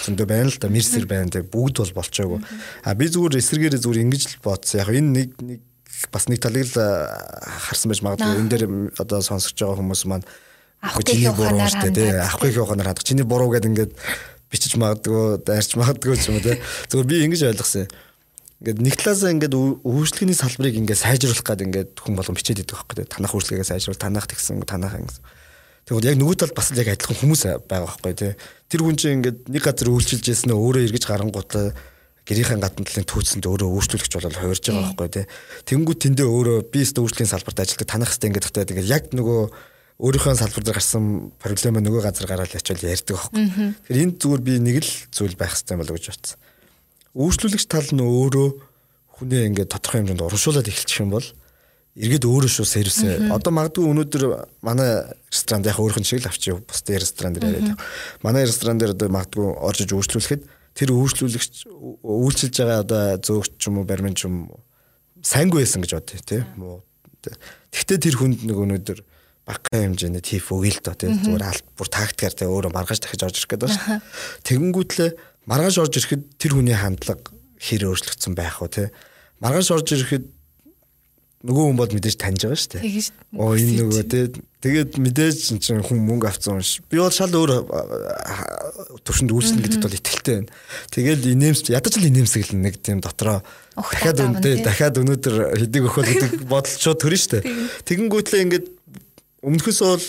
зөндөө байна л да мерсэр байна тэ бүгд бол болчоогүй. А би зүгээр эсрэгээр зүгээр ингэж л бодсон. Яг энэ нэг нэг бас нэг талыг л харсан байж магадгүй энэ дээр одоо сонсож байгаа хүмүүс маань авахгүй ухаанаар ханддаг. Авахгүй ухаанаар ханддаг. Чиний буруу гэдэг ингээд бичиж магадгүй, дайрч магадгүй ч юм уу те. Зүгээр би ингэж ойлгосон юм. Ингээд нэг талаасаа ингээд үйлчлэгээний салбарыг ингээд сайжруулах гэдэг ингээд хүн болгон бичээд идэх байхгүй. Танах үйлчлэгээ сайжруул, танах тэгсэн, танах гэсэн. Тэгвэл яг нөгөө талд бас яг адилхан хүмүүс байгаа байхгүй те. Тэр хүн чинь ингээд нэг газар үйлчилж яснаа өөрөө эргэж гарангуудаа гэрийнхэн гадна талын түүцэнд өөрөө өөрчлөлөгч болол хувирж байгаа байхгүй тий. Тэнгүү тэндээ өөрөө би өстө үйлчлэгийн салбарт ажилладаг танах хэвээр ингээд тахтай тэгээд яг нөгөө өөрийнхөө салбар дээр гарсан проблемаа нөгөө газар гараад ячвал ярьдаг байхгүй. Тэгэхээр энд зүгээр би нэг л зүйл байх хэрэгтэй болов гэж бодсон. Үйлчлүүлэгч тал нь өөрөө хүнээ ингээд тодорхой хэмжээнд урамшуулад эхэлчих юм бол эргээд өөрөө шүү сервисээ. Одоо магадгүй өнөөдөр манай ресторанд яг өөрхөн шиг л авчи бусдын ресторан дээр яриад байгаа. Манай ресторан дээр одоо магадгүй орж иж үйлчлүүлэхэд тэр үйлчлүүлэгч үйлчилж байгаа одоо зөөгч ч юм уу баримын ч юм уу сайнгүй байсан гэж бодъё тий. Муу. Тэгтээ тэр хүнд нэг өнөөдөр багахан хэмжээний тиф өгье л доо тий. Зүгээр алт бүр тактикаар тий өөрөө маргааш дахиж орж ирэх гэдэг байна. Тэгэнгүүтлээ маргааш орж ирэхэд тэр хүний хандлага хэр өөрчлөгдсөн байх вэ тий. Маргааш орж ирэхэд нөгөө хүн бол мэдээж таньж байгаа шүү дээ. Оо энэ нөгөө тий тэгээд мэдээж чинь хүн мөнгө авсан ш. Би бол шал өөр төвшөнд үйлчлэн гэдэгт бол итгэлтэй байна. Тэгээд инээмс ядаж л инээмсэглэн нэг тийм дотроо дахиад үнэтэй дахиад өнөөдөр хэдийг өгөх гэдэг бодол шууд төрнө шүү дээ. Тэгэнгүүтлээ ингээд өмнөхөөс бол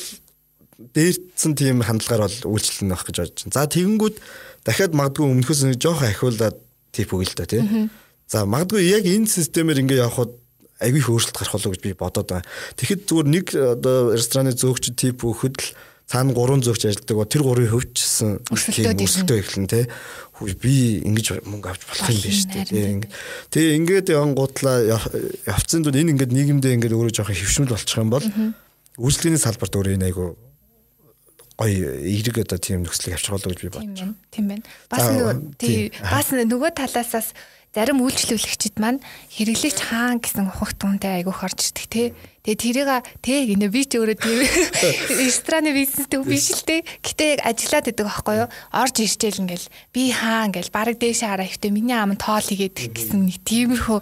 дээрдсэн тийм хандлагаар бол үйлчлэн байх гэж бодож байна. За тэгэнгүүт дахиад магадгүй өмнөхөөс нэг жоохон ахиулаад тип өгөл л да тий. За магадгүй яг энэ системээр ингээд явхад айгүй их өөрчлөлт гарах болов гэж би бодоод байна. Тэгэхэд зүгээр нэг одоо рестораны зөөгч тип өгөхөд л цаана гурван зөөгч ажилладаг ба тэр гурвын хөвчсөн өрсөлдөө эхлэн те би ингэж мөнгө авч болох юм биш те тэгээ ингээд явангуудлаа явцсан дунд энэ ингээд нийгэмдээ ингээд өөрөө жоохон хөвшмөл болчих юм бол үйлчлэгийн салбарт өөрөө энэ айгүй гоё эерэг одоо тийм нөхцөлийг болов гэж би бодож байна. Тийм байна. Бас нөгөө тий бас нөгөө талаасаас зарим үйлчлүүлэгчид маань хэрэглэгч хаан гэсэн ухагт туунтай айгүйх орж ирдэг те. Тэгээ тэрийг тэг гинэ би ч өөрөө тийм рестораны бизнестэй биш л те. Гэтэ яг ажиллаад байдаг байхгүй юу? Орж ирчихэл ингээл би хаан ингээл баг дээш хараа ихтэй миний ам тоол хийгээд гэсэн нэг тиймэрхүү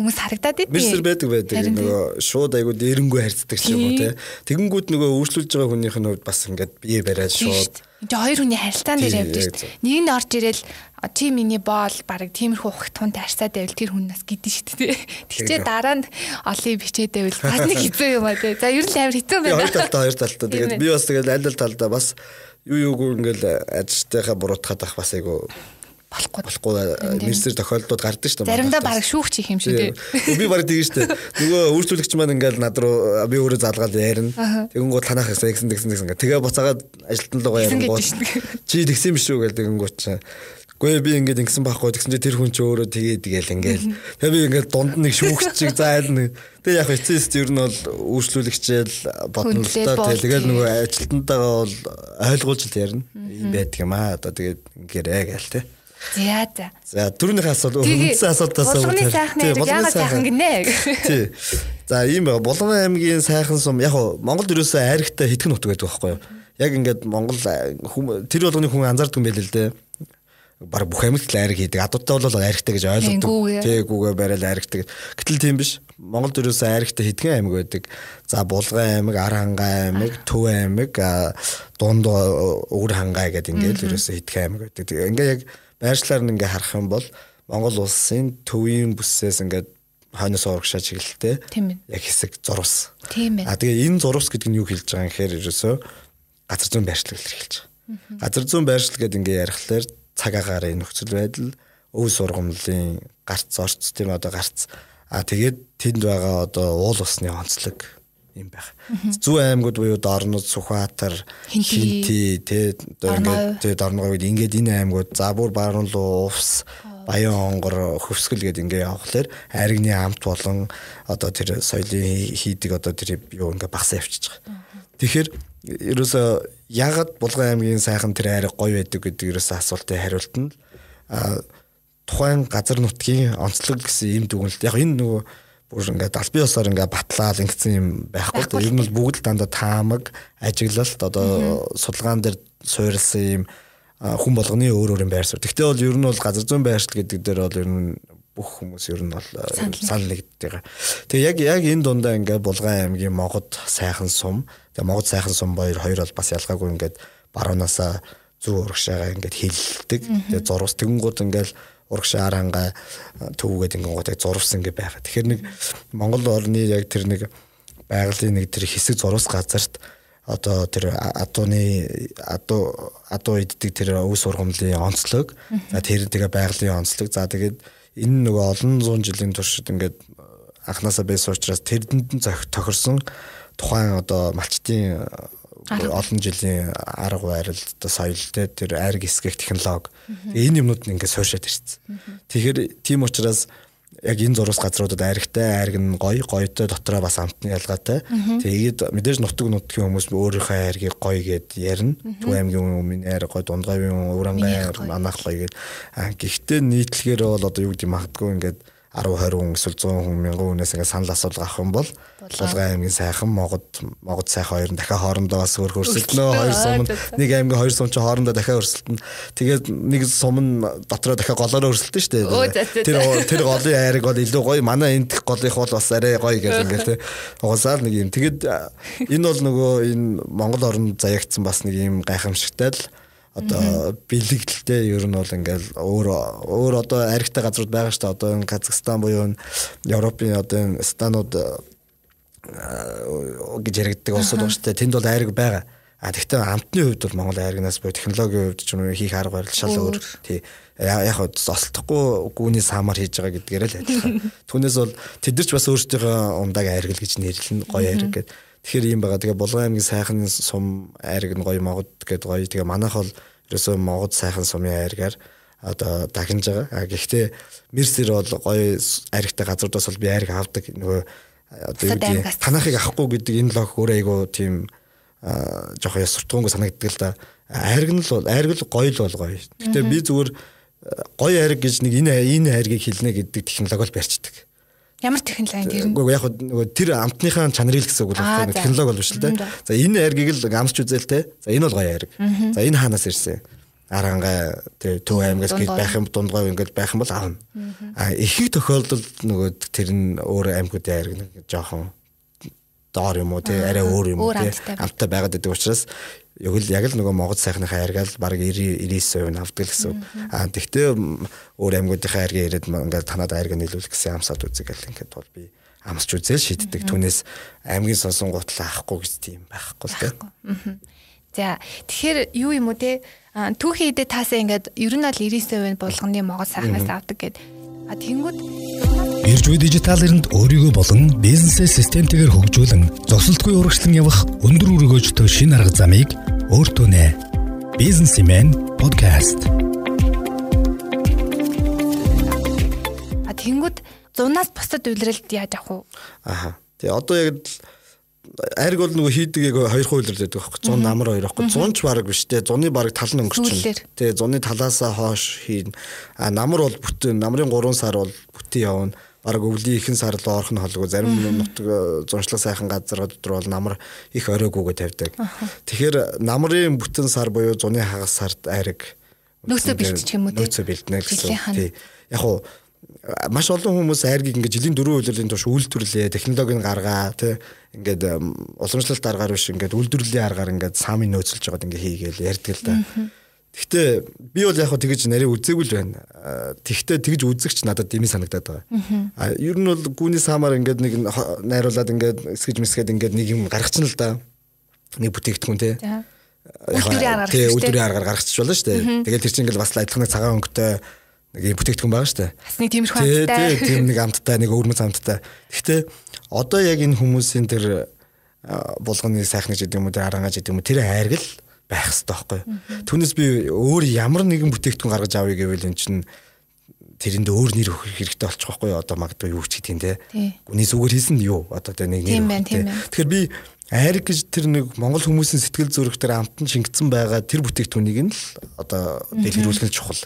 хүмүүс харагдаад идэв. Мистер байдаг байдаг нөгөө шууд айгуу дээрэнгүй харьцдаг ч юм уу те. Тэгэнгүүт нөгөө үйлчлүүлж байгаа хүнийх нь хувьд бас ингээд бие бариад шууд Энд хоёр хүний харилцаан дээр явдаг шүү дээ. Нэг нь орж ирэл чи миний боол баг тиймэрхүү ухт тун тарсаад байвал тэр хүн нас гидэн шүү дээ. Тэгчээ дараа нь олыг бичээд байвал нэг хэцүү юм аа тий. За ер нь амар хэцүү байна. Хоёр талдаа хоёр талдаа. Тэгээд би бас тэгээд аль аль талдаа бас юу юугүй ингээл ажилтайхаа буруутгаад ах бас айгу болохгүй болохгүй мерсер тохиолдлууд гардаг шүү дээ. Заримдаа баг шүүх чих юм шиг тий. Би баг тийм шүү дээ. Нөгөө үйлчлүүлэгч маань ингээл над руу би өөрөө залгаад ярина. Тэгэнгүүт танах гэсэн гэсэн гэсэн. Тэгээ буцаагаад ажилтан руугаа ярингууд чи тэгсэн юм шүү гэл тэгэнгүүт чинь Гүй би ингээд ингэсэн байхгүй тэгсэн чинь тэр хүн чи өөрөө тэгээд тэгэл ингээл. Тэгээ би ингээд дунд нэг шүүгч чиг зайл нэг. Тэгээ яг эцэст ер нь бол үйлчлүүлэгчээл бодно л та тэгэл нөгөө ажилтнтайгаа бол ойлгуулж л ярина. Ийм байдаг юм аа. Одоо тэгээд ингээрэй гээл те. За за. За түрүүнийхээ асуулт үндсэн асуултаас болгоны сайхан яагаад сайхан гинэ. Тий. За ийм байгаа. Болгоны аймгийн сайхан сум яг Монгол дөрөөсөө айрагтай хитгэн нутг байдаг байхгүй юу? Яг ингээд Монгол тэр болгоны хүн анзаардаг юм байл л дээ баг бүх амьд л айраг хийдэг. Адуудтай бол айрагтай гэж ойлгодог. Тээгүүгээ барайл айрагтай. Гэтэл тийм биш. Монгол дөрөөс айрагтай хэдхэн аймаг байдаг. За Булган аймаг, Ар хангай аймаг, Төв аймаг, Дунд Өвөр хангай гэдэг ингээд дөрөөс хэдхэн аймаг байдаг. Ингээ яг байршлаар нь ингээ харах юм бол Монгол улсын төвийн бүсээс ингээд хойноос урагшаа чиглэлтэй яг хэсэг зурвас. Тийм ээ. А тэгээ энэ зурвас гэдэг нь юу хэлж байгаа юм гэхээр ерөөсөө газар зүйн байршлаг илэрхийлж байгаа. Газар зүйн байршлаг гэдэг ингээ ярихлаар цаг агаарын нөхцөл байдал, өв сургамлын гарц орц тийм одоо гарц. А тэгээд тэнд байгаа одоо уул усны онцлог юм байх. Зүү аймагуд буюу Дорнод, Сүхбаатар, Хинти. Тий одоо ингээд тий Дорногоо үед ингээд энэ аймагуд за бүр баруун руу увс Баян онгор хөвсгөл гэдэг ингээ явхлаар айргны амт болон одоо тэр соёлын хийдэг одоо тэр юу ингээ багсаа явчихж байгаа. Тэгэхээр ерөөсө ягаад Булган аймгийн сайхан тэр арай гоё байдаг гэдэг ерөөсө асуултын хариулт нь тухайн газар нутгийн онцлог гэсэн юм дүгнэлт. Яг энэ нөгөө бүр ингээд албан ёсоор ингээд батлаад ингэсэн юм байхгүй. Ер нь бол бүгд л дандаа таамаг, ажиглалт одоо судалгаан дээр суурилсан юм хүн болгоны өөр өөр байр суурь. Гэхдээ бол ер нь бол газар зүйн байршил гэдэг дээр бол ер нь бүх хүмүүс ер нь бол санал нэгддэг. Тэгээ яг яг энэ дундаа ингээд Булган аймгийн Могод сайхан сум Тэгээ Монгол сайхан сум баяр хоёр бол бас ялгаагүй ингээд баруунаасаа зүү урагшаага ингээд хилдэг. Тэгээ зурвас тэгэнгүүт ингээд урагшаа арангаа төвгээд ингээд гоо зурвсан ингээд байгаа. Тэгэхээр нэг Монгол орны яг тэр нэг байгалийн нэг тэр хэсэг зурвас газарт одоо тэр адууны адуу адуу иддэг тэр өв сургамлын онцлог за тэр тэгээ байгалийн онцлог за тэгээд энэ нөгөө олон зуун жилийн туршид ингээд анханасаа байсан учраас тэрдэнд нь тохирсон тухайн одоо малчтын олон жилийн арга барил одоо соёл те тэр айрг эсгэх технологи энэ юмнууд нь ингээд сууршаад ирсэн. Тэгэхээр тийм учраас яг энэ зурус газруудад айрагтай, айраг нь гоё, гоётой дотроо бас амтны ялгаатай. Тэгээд мэдээж нутаг нутгийн хүмүүс өөрийнхөө айргийг гоё гэд ярина. Төв аймгийн өмнө айраг гоё, дундгавын урангаа манайх гоё гэд. Гэхдээ нийтлэгээр бол одоо юу гэдэг магадгүй ингээд 10 20 хүн эсвэл 100 хүн 1000 хүнээс ингээд санал асуулга авах юм бол Булган аймгийн сайхан Могод Могод сайхан хоёр нь дахиад хоорондоо бас өөр хөрсөлтнөө хоёр сум нэг аймгийн хоёр сум чинь хоорондоо дахиад хөрсөлтөн тэгээд нэг сум нь дотроо дахиад голоор хөрсөлтөн шүү дээ тэр тэр голын айраг бол илүү гоё. Манай энд голынх бол бас арай гоё гэх ингээд те угсаал нэг юм. Тэгээд энэ бол нөгөө энэ Монгол орнд заягдсан бас нэг юм гайхамшигтай л одоо бэлэгдэлтэй ер нь бол ингээл өөр өөр одоо аригтай газрууд байгаа шүү дээ. Одоо энэ Казахстан буюу Европын одоо энэ станууд гэж яригддаг улсууд байна шүү дээ. Тэнд бол айраг байгаа. А тэгвэл амтны хувьд бол Монгол айрагнаас буюу технологийн хувьд ч юм уу хийх арга барил шал өөр. Тий. Яг хаа золтохгүй гүүний саамаар хийж байгаа гэдгээр л адилхан. Түүнээс бол тэд нар ч бас өөрсдийнхөө ундааг айраг л гэж нэрлэн гоё айраг гэдэг. Тэгэхээр ийм байгаа. Тэгээ Булган аймгийн сайхан сум айраг нь гоё Могод гэдэг гоё. Тэгээ манайх бол ерөөсөө Могод сайхан сумын айргаар одоо дахинж байгаа. А гэхдээ Мерсер бол гоё айрагтай газруудаас бол би айраг авдаг. Нөгөө одоо юу гэдэг танахыг авахгүй гэдэг энэ лог өөрөө айгу тийм жоох яс суртахуунгүй санагддаг л да. Айраг нь л айраг л гоё л бол гоё. Гэхдээ би зүгээр гоё айраг гэж нэг энэ энэ айргийг хэлнэ гэдэг технологи л барьцдаг. Ямар технологи тэр нь? Уу яг нөгөө тэр амтныхаа чанарыг л гэсэн үг л байна. Технологи бол биш л дээ. За энэ айргийг л амсч үзэл те. За энэ бол гоё айраг. За энэ хаанаас ирсэн? Арангаа тэр төв аймгаас гээд байх юм дундгой ингээд байх юм бол аавна. А ихэнх тохиолдолд нөгөө тэр нь өөр аймгуудын айраг нэг жоохон доор юм уу те арай өөр юм уу те амттай байгаад байдаг учраас яг л яг л нөгөө Монгол сайхныхаа аргаал баг 90 99% нь авдаг гэсэн. Аа тэгтээ өөр аймагуудынхаа аргаа ирээд ингээд танад арга нийлүүлэх гэсэн амсаад үзэг гэл ингээд бол би амсч үзэл шийддэг. Түүнээс аймгийн сонсон гутлаа авахгүй гэж тийм байхгүй л те. За тэгэхээр юу юм уу те түүхийн хэдэ таасаа ингээд ер нь бол 99% болгоны Монгол сайхнаас авдаг гэд. А тэнгууд Ирж буй дижитал эринд өөрийгөө болон бизнесээ системтэйгээр хөгжүүлэн зогсолтгүй урагшлан явах өндөр өргөөжтэй шинэ арга замыг өөртөө нэ. Businessman podcast. А тэнгууд зунаас бусад үйлрэлд яаж авах вэ? Аха. Тэгээ одоо яг айрг бол нөгөө хийдэг яг хоёр хуйлэр байдаг байхгүй. 100 намар хоёр байхгүй. 100 ч баг биш те. Зуны баг тал нь өнгөрчин те зуны талаасаа хоош хийн. А намар бол бүтэн. Намрын 3 сар бол бүтэн явна бараг өвлийн ихэнх сар л орхон холгүй зарим нутаг э, зуншлаг сайхан газар дотор бол намар их оройгүйгээ тавьдаг. Тэгэхээр намрын бүтэн сар буюу зуны хагас сард айраг нөөцөө бэлтчих юм уу те нөөцөө бэлтнэ гэсэн. Тий. Яг уу маш олон хүмүүс айргийг ингээд жилийн дөрөв үйлрлийн турш үйлдвэрлэе, технологийн гаргаа тий ингээд уламжлалт аргаар биш ингээд үйлдвэрлэлийн аргаар ингээд самын нөөцлж байгаад ингээд хийгээл ярьдаг л да. Гэхдээ би бол яг хөө тэгэж нарийн үзээгүй л байна. Тэгхдээ тэгж үзэгч надад дими санагдаад байгаа. А ер нь бол гүний самаар ингээд нэг найруулад ингээд эсгэж мэсгээд ингээд нэг юм гаргачихна л да. Нэг бүтээгдэхүүн тий. Үйлдвэрийн аргаар тий үйлдвэрийн аргаар гаргачих болно шүү дээ. Тэгэл тэр чинь ингээд бас адилхан нэг цагаан өнгөтэй нэг юм бүтээгдэхүүн байгаа шүү дээ. Бас нэг тиймэрхүү амттай. Тий, тийм нэг амттай, нэг өвөрмөц амттай. Гэхдээ одоо яг энэ хүмүүсийн тэр булганы сайхнаж гэдэг юм уу, тэр арангааж гэдэг юм уу, тэр хайрг л байх хэрэгтэй байхгүй. Түүнээс би өөр ямар нэгэн бүтээгдэхүүн гаргаж авъя гэвэл эн чинь тэрэнд өөр нэр өгөх хэрэгтэй болчих واخгүй одоо магадгүй юу ч гэдэг юм те. Гүний зүгээр хийсэн нь юу? Одоо тэ нэг нэр. Тэгэхээр би айрг гэж тэр нэг монгол хүмүүсийн сэтгэл зүрэх дээр амтан шингэсэн байгаа тэр бүтээгдэхүүнийг нь л одоо дэлгэрүүлэх нь чухал.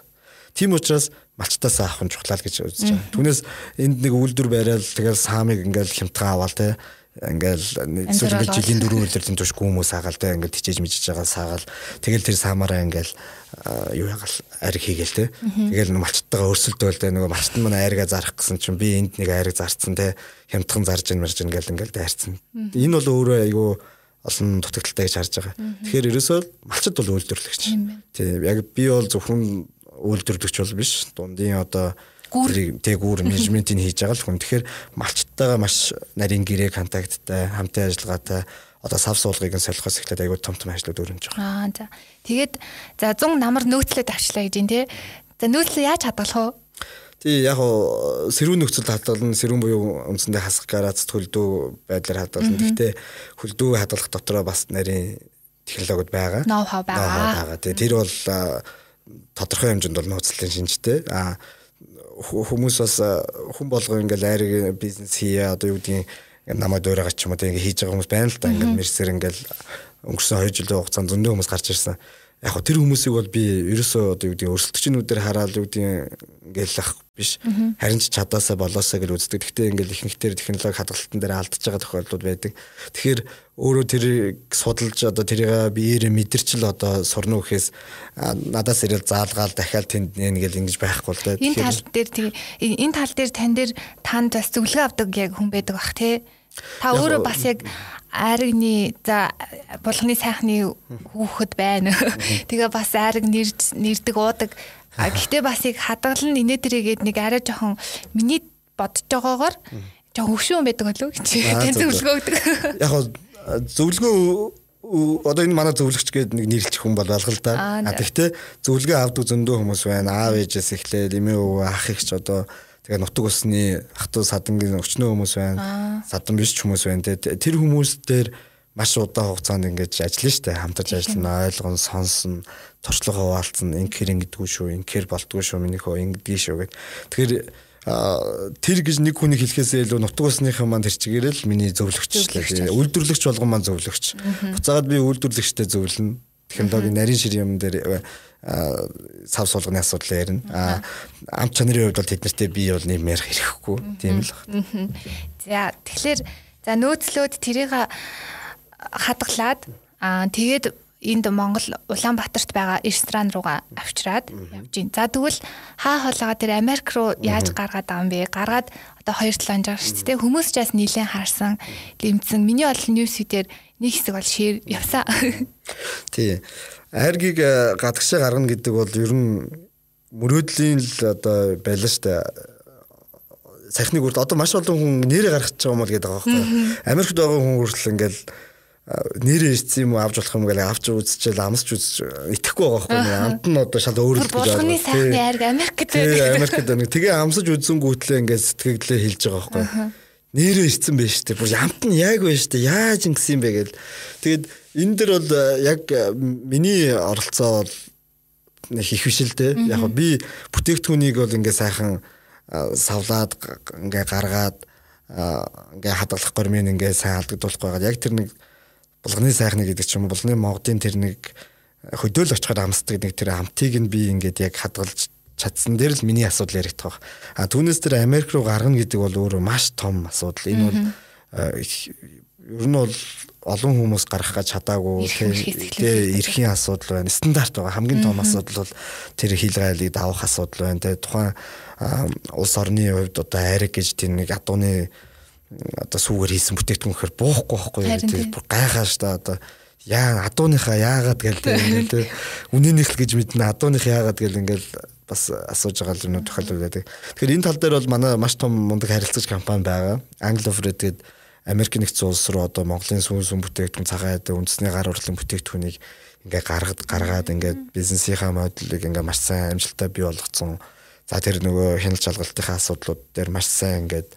Тийм учраас малчтаас авах нь чухлаа гэж үзэж байна. Түүнээс энд нэг үйлдвэр бариад тэгэл саамыг ингээл хямтгаа аваал те ингээл ингээл жилийн дөрөв үйлдвэрлэлийн турш хүмүүс саагаал те ингээл тижээж мижиж байгаа саагаал тэгэл тэр саамаараа ингээл юу ягаал ариг хийгээл те. Тэгэл малчтайгаа өрсөлдөөл те нөгөө малчт нь манай арига зарах гэсэн чинь би энд нэг ариг зарцсан те. Хямдхан зарж ин марж ингээл ингээл дайрцсан энэ бол өөрөө айгүй олон дутагдaltaй гэж харж байгаа. Тэгэхээр ерөөсөө малчт бол үйлдвэрлэгч тийм яг би бол зөвхөн үйлдвэрлэгч бол биш. Дундын одоо гүүр тэг гүүр менежментийг хийж байгаа л хүн. Тэгэхээр малчтайгаа маш нарийн гэрээ контакттай, хамтын ажиллагаатай одоо сав суулгыг нь солихоос эхлээд аягүй том том ажлууд өрнөж байгаа. Аа за. Тэгээд за 100 намар нөөцлөд авчлаа гэж юм те. За нөөцлөө яаж хадгалах вэ? Тий яг гоо сэрүүн нөхцөлд хадгална, сэрүүн буюу үндсэндээ хасах гарац хөлдөө байдлаар хадгална. Гэхдээ хөлдөө хадгалах дотроо бас нарийн технологиуд байгаа. Ноу хав байгаа. тэр бол тодорхой хэмжээнд бол нөөцлөлийн шинжтэй. Аа хүмүүс бас хүн болго ингээл айрыг бизнес хийе одоо юу гэдгийг намайг дуурайгач ч юм уу тэгээ хийж байгаа хүмүүс байна л да. Ингээл мэрсэр ингээл өнгөрсөн 2 жилийн хугацаанд зөндөө хүмүүс гарч ирсэн. Яг хөө тэр хүмүүсийг бол би ерөөсөө одоо юу гэдэг өрсөлдөгчнүүдээр хараад юу гэдэг ингээл ах биш харин ч чадаасаа болоосаа гэж үздэг. Гэхдээ ингээл ихэнхдээ технологи хадгалтан дээр алдчихж байгаа тохиолдлууд байдаг. Тэгэхээр өөрөө тэрийг судалж одоо тэрийг биеэрээ мэдэрчл одоо сурна гэхээс надаас ирэл заалгаал дахиад тэнд нэ ингээл ингэж байхгүй л дээ. Энэ тал дээр тий энэ тал дээр тань дээр танд бас зөвлөгөө авдаг яг хүн байдаг бах тий. Та өөрөө бас яг айрагны за булганы сайхны хүүхэд байна. Тэгээ бас айраг нэрд нэрдэг уудаг. Гэхдээ бас яг хадгалан инээ тэрийгээд нэг арай жоохон миний бодож байгаагаар жоо хөвшүүн байдаг болов гэж тань зөвлөгөө өгдөг. Яг зөвлөгөө одоо энэ манай зөвлөгч гээд нэг нэрлэх хүн бол алга л да. А тэгтээ зөвлөгөө авдаг зөндөө хүмүүс байна. Аав ээжээс эхлээд эмээ өвөө ах ихч одоо тэгээ нутаг усны ах トゥ садангийн өчнөө хүмүүс байна. Садан биш ч хүмүүс байна. Тэр хүмүүс дээр маш удаан хугацаанд ингэж ажиллана штэ хамтарч ажиллана. ойлгон сонсон туршлага хуваалцсан инкер ингэдэггүй шүү инкер болтгүй шүү минийхөө ингэдэгий шүү гэд. Тэгэхээр тэр гэж нэг хүний хэлэхээсээ илүү нутаг усныхан маань тэр чигээрэл миний зөвлөгч үйлдвэрлэгч болгон маань зөвлөгч. Буцаагаад би үйлдвэрлэгчтэй зөвлөнө технологийн нарийн шир юм дээр сав суулганы асуудал ярина. А ам чанарын хувьд бол тэднэртэй би бол нэм ярих хэрэггүй. Тийм л. Байна. За тэгэхээр за нөөцлөөд тэрийг хадгалаад аа тэгээд энд Монгол Улаанбаатарт байгаа ресторан руугаа авчираад явж гин. За тэгвэл хаа хоолойгоо тэр Америк руу яаж гаргаад байгаа юм бэ? Гаргаад одоо 2-7 жаар шүү дээ. Хүмүүс ч бас нилээн харсан, лимцэн. Миний бол ньюсүүдээр нэг хэсэг бол шир явсан. Тий. Айргийг э, гадагшаа гаргана гэдэг бол ер нь мөрөөдлийн л одоо байлаа шүү дээ сахныг үрд одоо маш олон хүн нэрээ гаргаж байгаа юм бол гэдэг байгаа байхгүй. Америкт байгаа хүн хүртэл ингээл нэрээ ирсэн юм уу авч болох юм гээл авч үзчихэл амсч үзэж итгэхгүй байгаа байхгүй. Амт нь одоо шал өөр л гэж байна. Сайхны айрг Америкт байна. Америкт байна. Тэгээ амсаж үзэнгүүтлээ ингээд сэтгэлдээ хэлж байгаа байхгүй. Нэрээ ирсэн байж тээ. Бүр амт нь яг байж тээ. Яаж ингэсэн юм бэ гээл. Тэгээд энэ дэр бол яг миний оролцоо бол их дээ. Яг би бүтээгдэхүүнийг бол ингээд сайхан савлаад ингээ гаргаад ингээ хадгалах гормын ингээ сайн алдагдуулах байгаад яг тэр нэг булганы сайхны гэдэг ч юм уу булганы модын тэр нэг хөдөөл очиход амсдаг нэг тэр амтыг нь би ингээд яг хадгалж чадсан дээр л миний асуудал яригдах. А түүнээс тэр Америк руу гаргана гэдэг бол өөрөө маш том асуудал. Энэ бол ер нь бол олон хүмүүс гарах гэж чадаагүй тэгээ эрхийн асуудал байна. Стандарт байгаа. Хамгийн том асуудал бол тэр хил гайлыг давах асуудал байна. Тэгээ тухайн улс орны хувьд одоо айраг гэж тийм нэг адууны одоо сүүгээр хийсэн бүтээгдэхүүн гэхээр буухгүй байхгүй тийм бүр гайхаа ш та одоо яа адууныхаа яагаад гээл тийм үнэнийх л гэж мэднэ адууных яагаад гээл ингээл бас асууж байгаа л юм тохиолдол байдаг. Тэгэхээр энэ тал дээр бол манай маш том мундаг харилцагч компани байгаа. Anglofred гэдэг Америк нэгдсэн улс руу одоо Монголын сүүн сүм бүтээгдэхүүн цагаан айд үндэсний гар урлын бүтээгдэхүүнийг ингээ гаргад гаргаад ингээ бизнесийнхаа моделийг ингээ маш сайн амжилттай бий болгоцсон. За тэр нөгөө хяналт шалгалтынхаа асуудлууд дээр маш сайн ингээд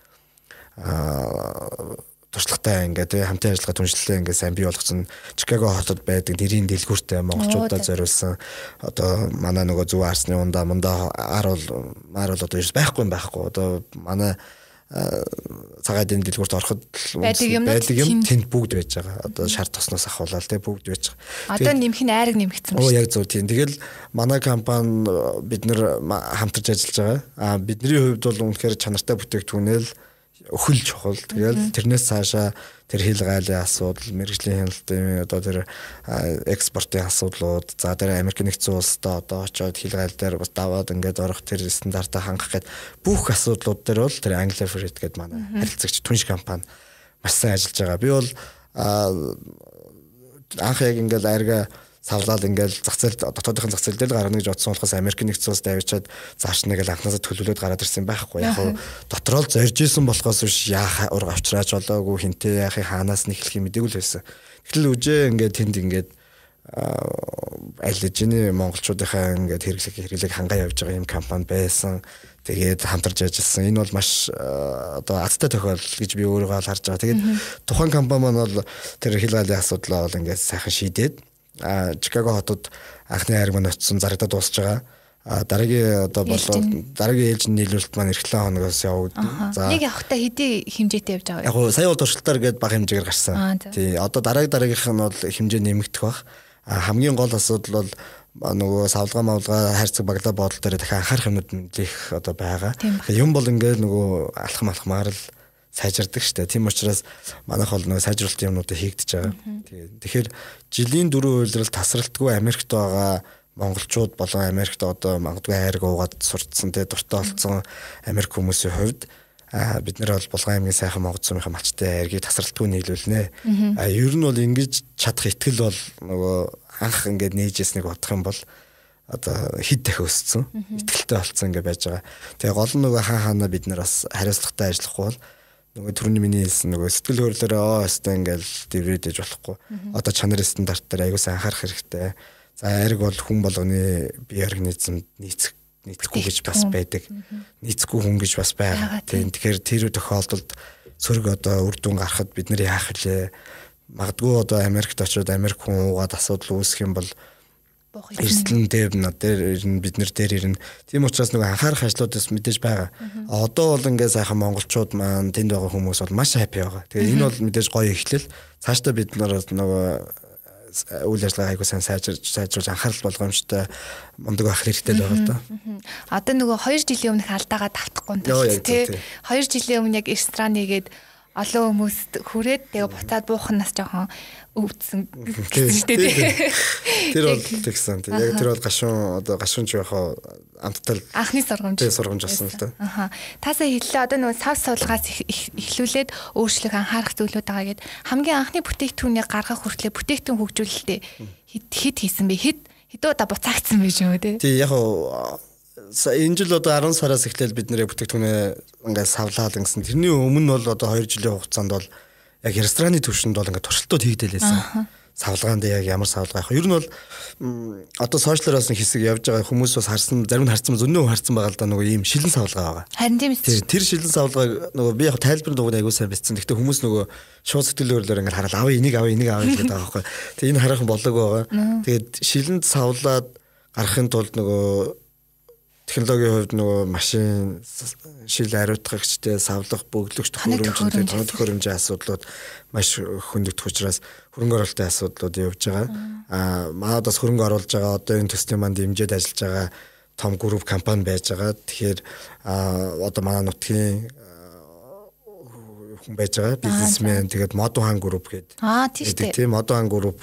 туршлагатай ингээд хамтын ажиллагаа түншлэлээ ингээд сайн бий болгосон Чикаго хотод байдаг нэрийн дэлгүүртэй монголчуудад зориулсан одоо манай нөгөө зөв арсны ундаа мундаа ар бол маар бол одоо байхгүй юм байхгүй одоо манай цагаадын дэлгүүрт ороход байдаг юм тэнд бүгд байж байгаа. Одоо шар тосноос ахуулаад те бүгд байж байгаа. Одоо нэмэх нь айраг нэмэгдсэн байна. Оо яг зөв тийм. Тэгэл манай компани бид нэр хамтарч ажиллаж байгаа. А бидний хувьд бол үнэхээр чанартай бүтээгдэхүүнэл өхөл чухал. Тэгэл тэрнээс цаашаа тэр хил гайлын асуудал, мэрэгжлийн хяналтын одоо тэр экспортын асуудлууд, за тэр Америк нэгдсэн улстай одоо очиод хил гайл дээр бас даваад ингээд орох тэр стандартаа хангах гэд бүх асуудлууд дээр бол тэр Angler Freight гэдэг манай харилцагч түнш компани маш сайн ажиллаж байгаа. Би бол анх яг ингээд айрга савлаад ингээл зах зээл дотоодын зах зээл дээр гарна гэж бодсон болохоос Америк нэгдсэн улс давичаад зааш нэг л анхнаасаа төлөвлөд гараад ирсэн байхгүй яг хуу дотроо л зорж исэн болохоос биш яах ураг авчрааж болоогүй хинтээ яахыг хаанаас нь эхлэх юм мэдээгүй л байсан. Тэгтэл үжээ ингээд тэнд ингээд аль эжний монголчуудынхаа ингээд хэрэглэх хэрэглэг хангаа явж байгаа юм компани байсан. Тэгээд хамтарч ажилласан. Энэ бол маш одоо азтай тохиол гэж би өөрийгөө харж байгаа. Тэгээд тухайн компани маань бол тэр хил галийн асуудлаа бол ингээд сайхан шийдээд Чикаго хотод анхны хайрг маань очсон зарагдаад дуусж байгаа. А дараагийн одоо болоо дараагийн ээлж нийлүүлэлт маань эх 7 хоногоос явагдана. За нэг явахтаа хэдий хэмжээтэй явж байгаа яг гоо сая бол туршилтаар гээд бага хэмжээгээр гарсан. Тий одоо дараагийн дараагийнх нь бол хэмжээ нэмэгдэх бах. Хамгийн гол асуудал бол нөгөө савлгаа мавлгаа хайрцаг баглаа бодол дээр дахин анхаарах юмуд нэлээх одоо байгаа. Юм бол ингээд нөгөө алхам алхмаар л сайжирдаг штэ. Тийм учраас манайх бол нөгөө сайжруулалтын юмнуудыг хийгдэж байгаа. Тэгэхээр жилийн дөрөв үйлрэл тасралтгүй Америкт байгаа монголчууд болон Америкт одоо магадгүй айрг уугаад сурцсан те дуртай болсон Америк хүмүүсийн хувьд а бид нар бол Булган аймгийн сайхан Монгол цомынхаа малчтай айргийг тасралтгүй нийлүүлнэ. А ер нь бол ингэж чадах ихтгэл бол нөгөө анх ингээд нээжээс нэг бодох юм бол одоо хэд дахин өссөн. Итгэлтэй болцсон ингээд байж байгаа. Тэгээ гол нь нөгөө хаан хаана бид нар бас хариуцлагатай ажиллахгүй бол нөгөө түрүүний миний хэлсэн нөгөө сэтгэл хөдлөлөөр оо өстой ингээд дэврээд ээж болохгүй. Одоо чанар стандартаар аягуулсан анхаарах хэрэгтэй За айраг бол хүн болгоны бие организмд нийцэх нийцэхгүй гэж бас байдаг. Нийцэхгүй хүн гэж бас байгаа. Тийм тэгэхээр тэр тохиолдолд сөрөг одоо үр дүн гарахад бид нар яах вэ? Магадгүй одоо Америкт очиод Америк хүн уугаад асуудал үүсэх юм бол эрсдлэн дээр над дээр ирнэ бид нар дээр ирнэ. Тийм учраас нөгөө анхаарах ажлуудаас мэдээж байгаа. Одоо бол ингээд сайхан монголчууд маань тэнд байгаа хүмүүс бол маш хаппи байгаа. Тэгээ энэ бол мэдээж гоё эхлэл. Цаашдаа бид нар нөгөө үйл ажиллагаа айгуу сайн сайжирж сайжруулж анхаарал болгоомжтой мундаг байх хэрэгтэй л байгаа л да. Одоо нөгөө 2 жилийн өмнөх алдаагаа давтахгүй юм тий. 2 жилийн өмнө яг эстрааныгээд олон хүмүүст хүрээд тэгээ буцаад буухнаас жоохон өвдсөн гэсэн шүү дээ. Тэр бол тэгсэн. Яг тэр бол гашуун одоо гашуунч яхаа амттал анхны сургамж. Тэгээ сургамж болсон л да. Аха. Таасаа хэллээ одоо нөгөө сав суулгаас эхлүүлээд өөрчлөлт анхаарах зүйлүүд байгаа гэд хамгийн анхны бүтээгдэхүүнийг гаргах хүртлээр бүтээгдэхүүн хөгжүүлэлтээ хэд хэд хийсэн бэ? Хэд хэдөө удаа буцаагдсан байж юм те. Тий яг энэ жил одоо 10 сараас эхлээл бид нэр бүтээгдэхүүнээ ингээд савлаад гэсэн. Тэрний өмнө бол одоо 2 жилийн хугацаанд бол яг рестораны төвшөнд бол ингээд туршилтууд хийгдэлээсэн. Савлгаанд яг ямар савлгаа яг. Ер нь бол одоо сошиалоос нэг хэсэг явж байгаа хүмүүс бас харсан зарим нь харсан зөндөө харсан байгаа л да нөгөө ийм шилэн савлгаа байгаа. Харин тийм ээ. Тэр шилэн савлгааг нөгөө би яг тайлбар дугуйг аягүй сайн бичсэн. Гэхдээ хүмүүс нөгөө шууд сэтгэлөөрлөөр ингээд хараад аваа энийг аваа энийг аваа гэдэг байгаа байхгүй. Тэгээ энэ хараахан болоог байгаа. Тэгээд шилэнд савлаад гарахын тулд нөгөө технологийн хувьд нөгөө машин шил ариутгагчтай савлах бөглөгч төхөөрөмжтэй тоног төхөөрөмжийн асуудлууд маш хөндөгдөх учраас хөрөнгө оруулалтын асуудлууд явж байгаа. Аа манад бас хөрөнгө оруулж байгаа одоо энэ төслийн манд дэмжиж ажиллаж байгаа том групп компани байж байгаа. Тэгэхээр одоо манай нутгийн хүн байж байгаа бизнесмен тэгээд Модухан групп гэдэг. Аа тийм Модухан групп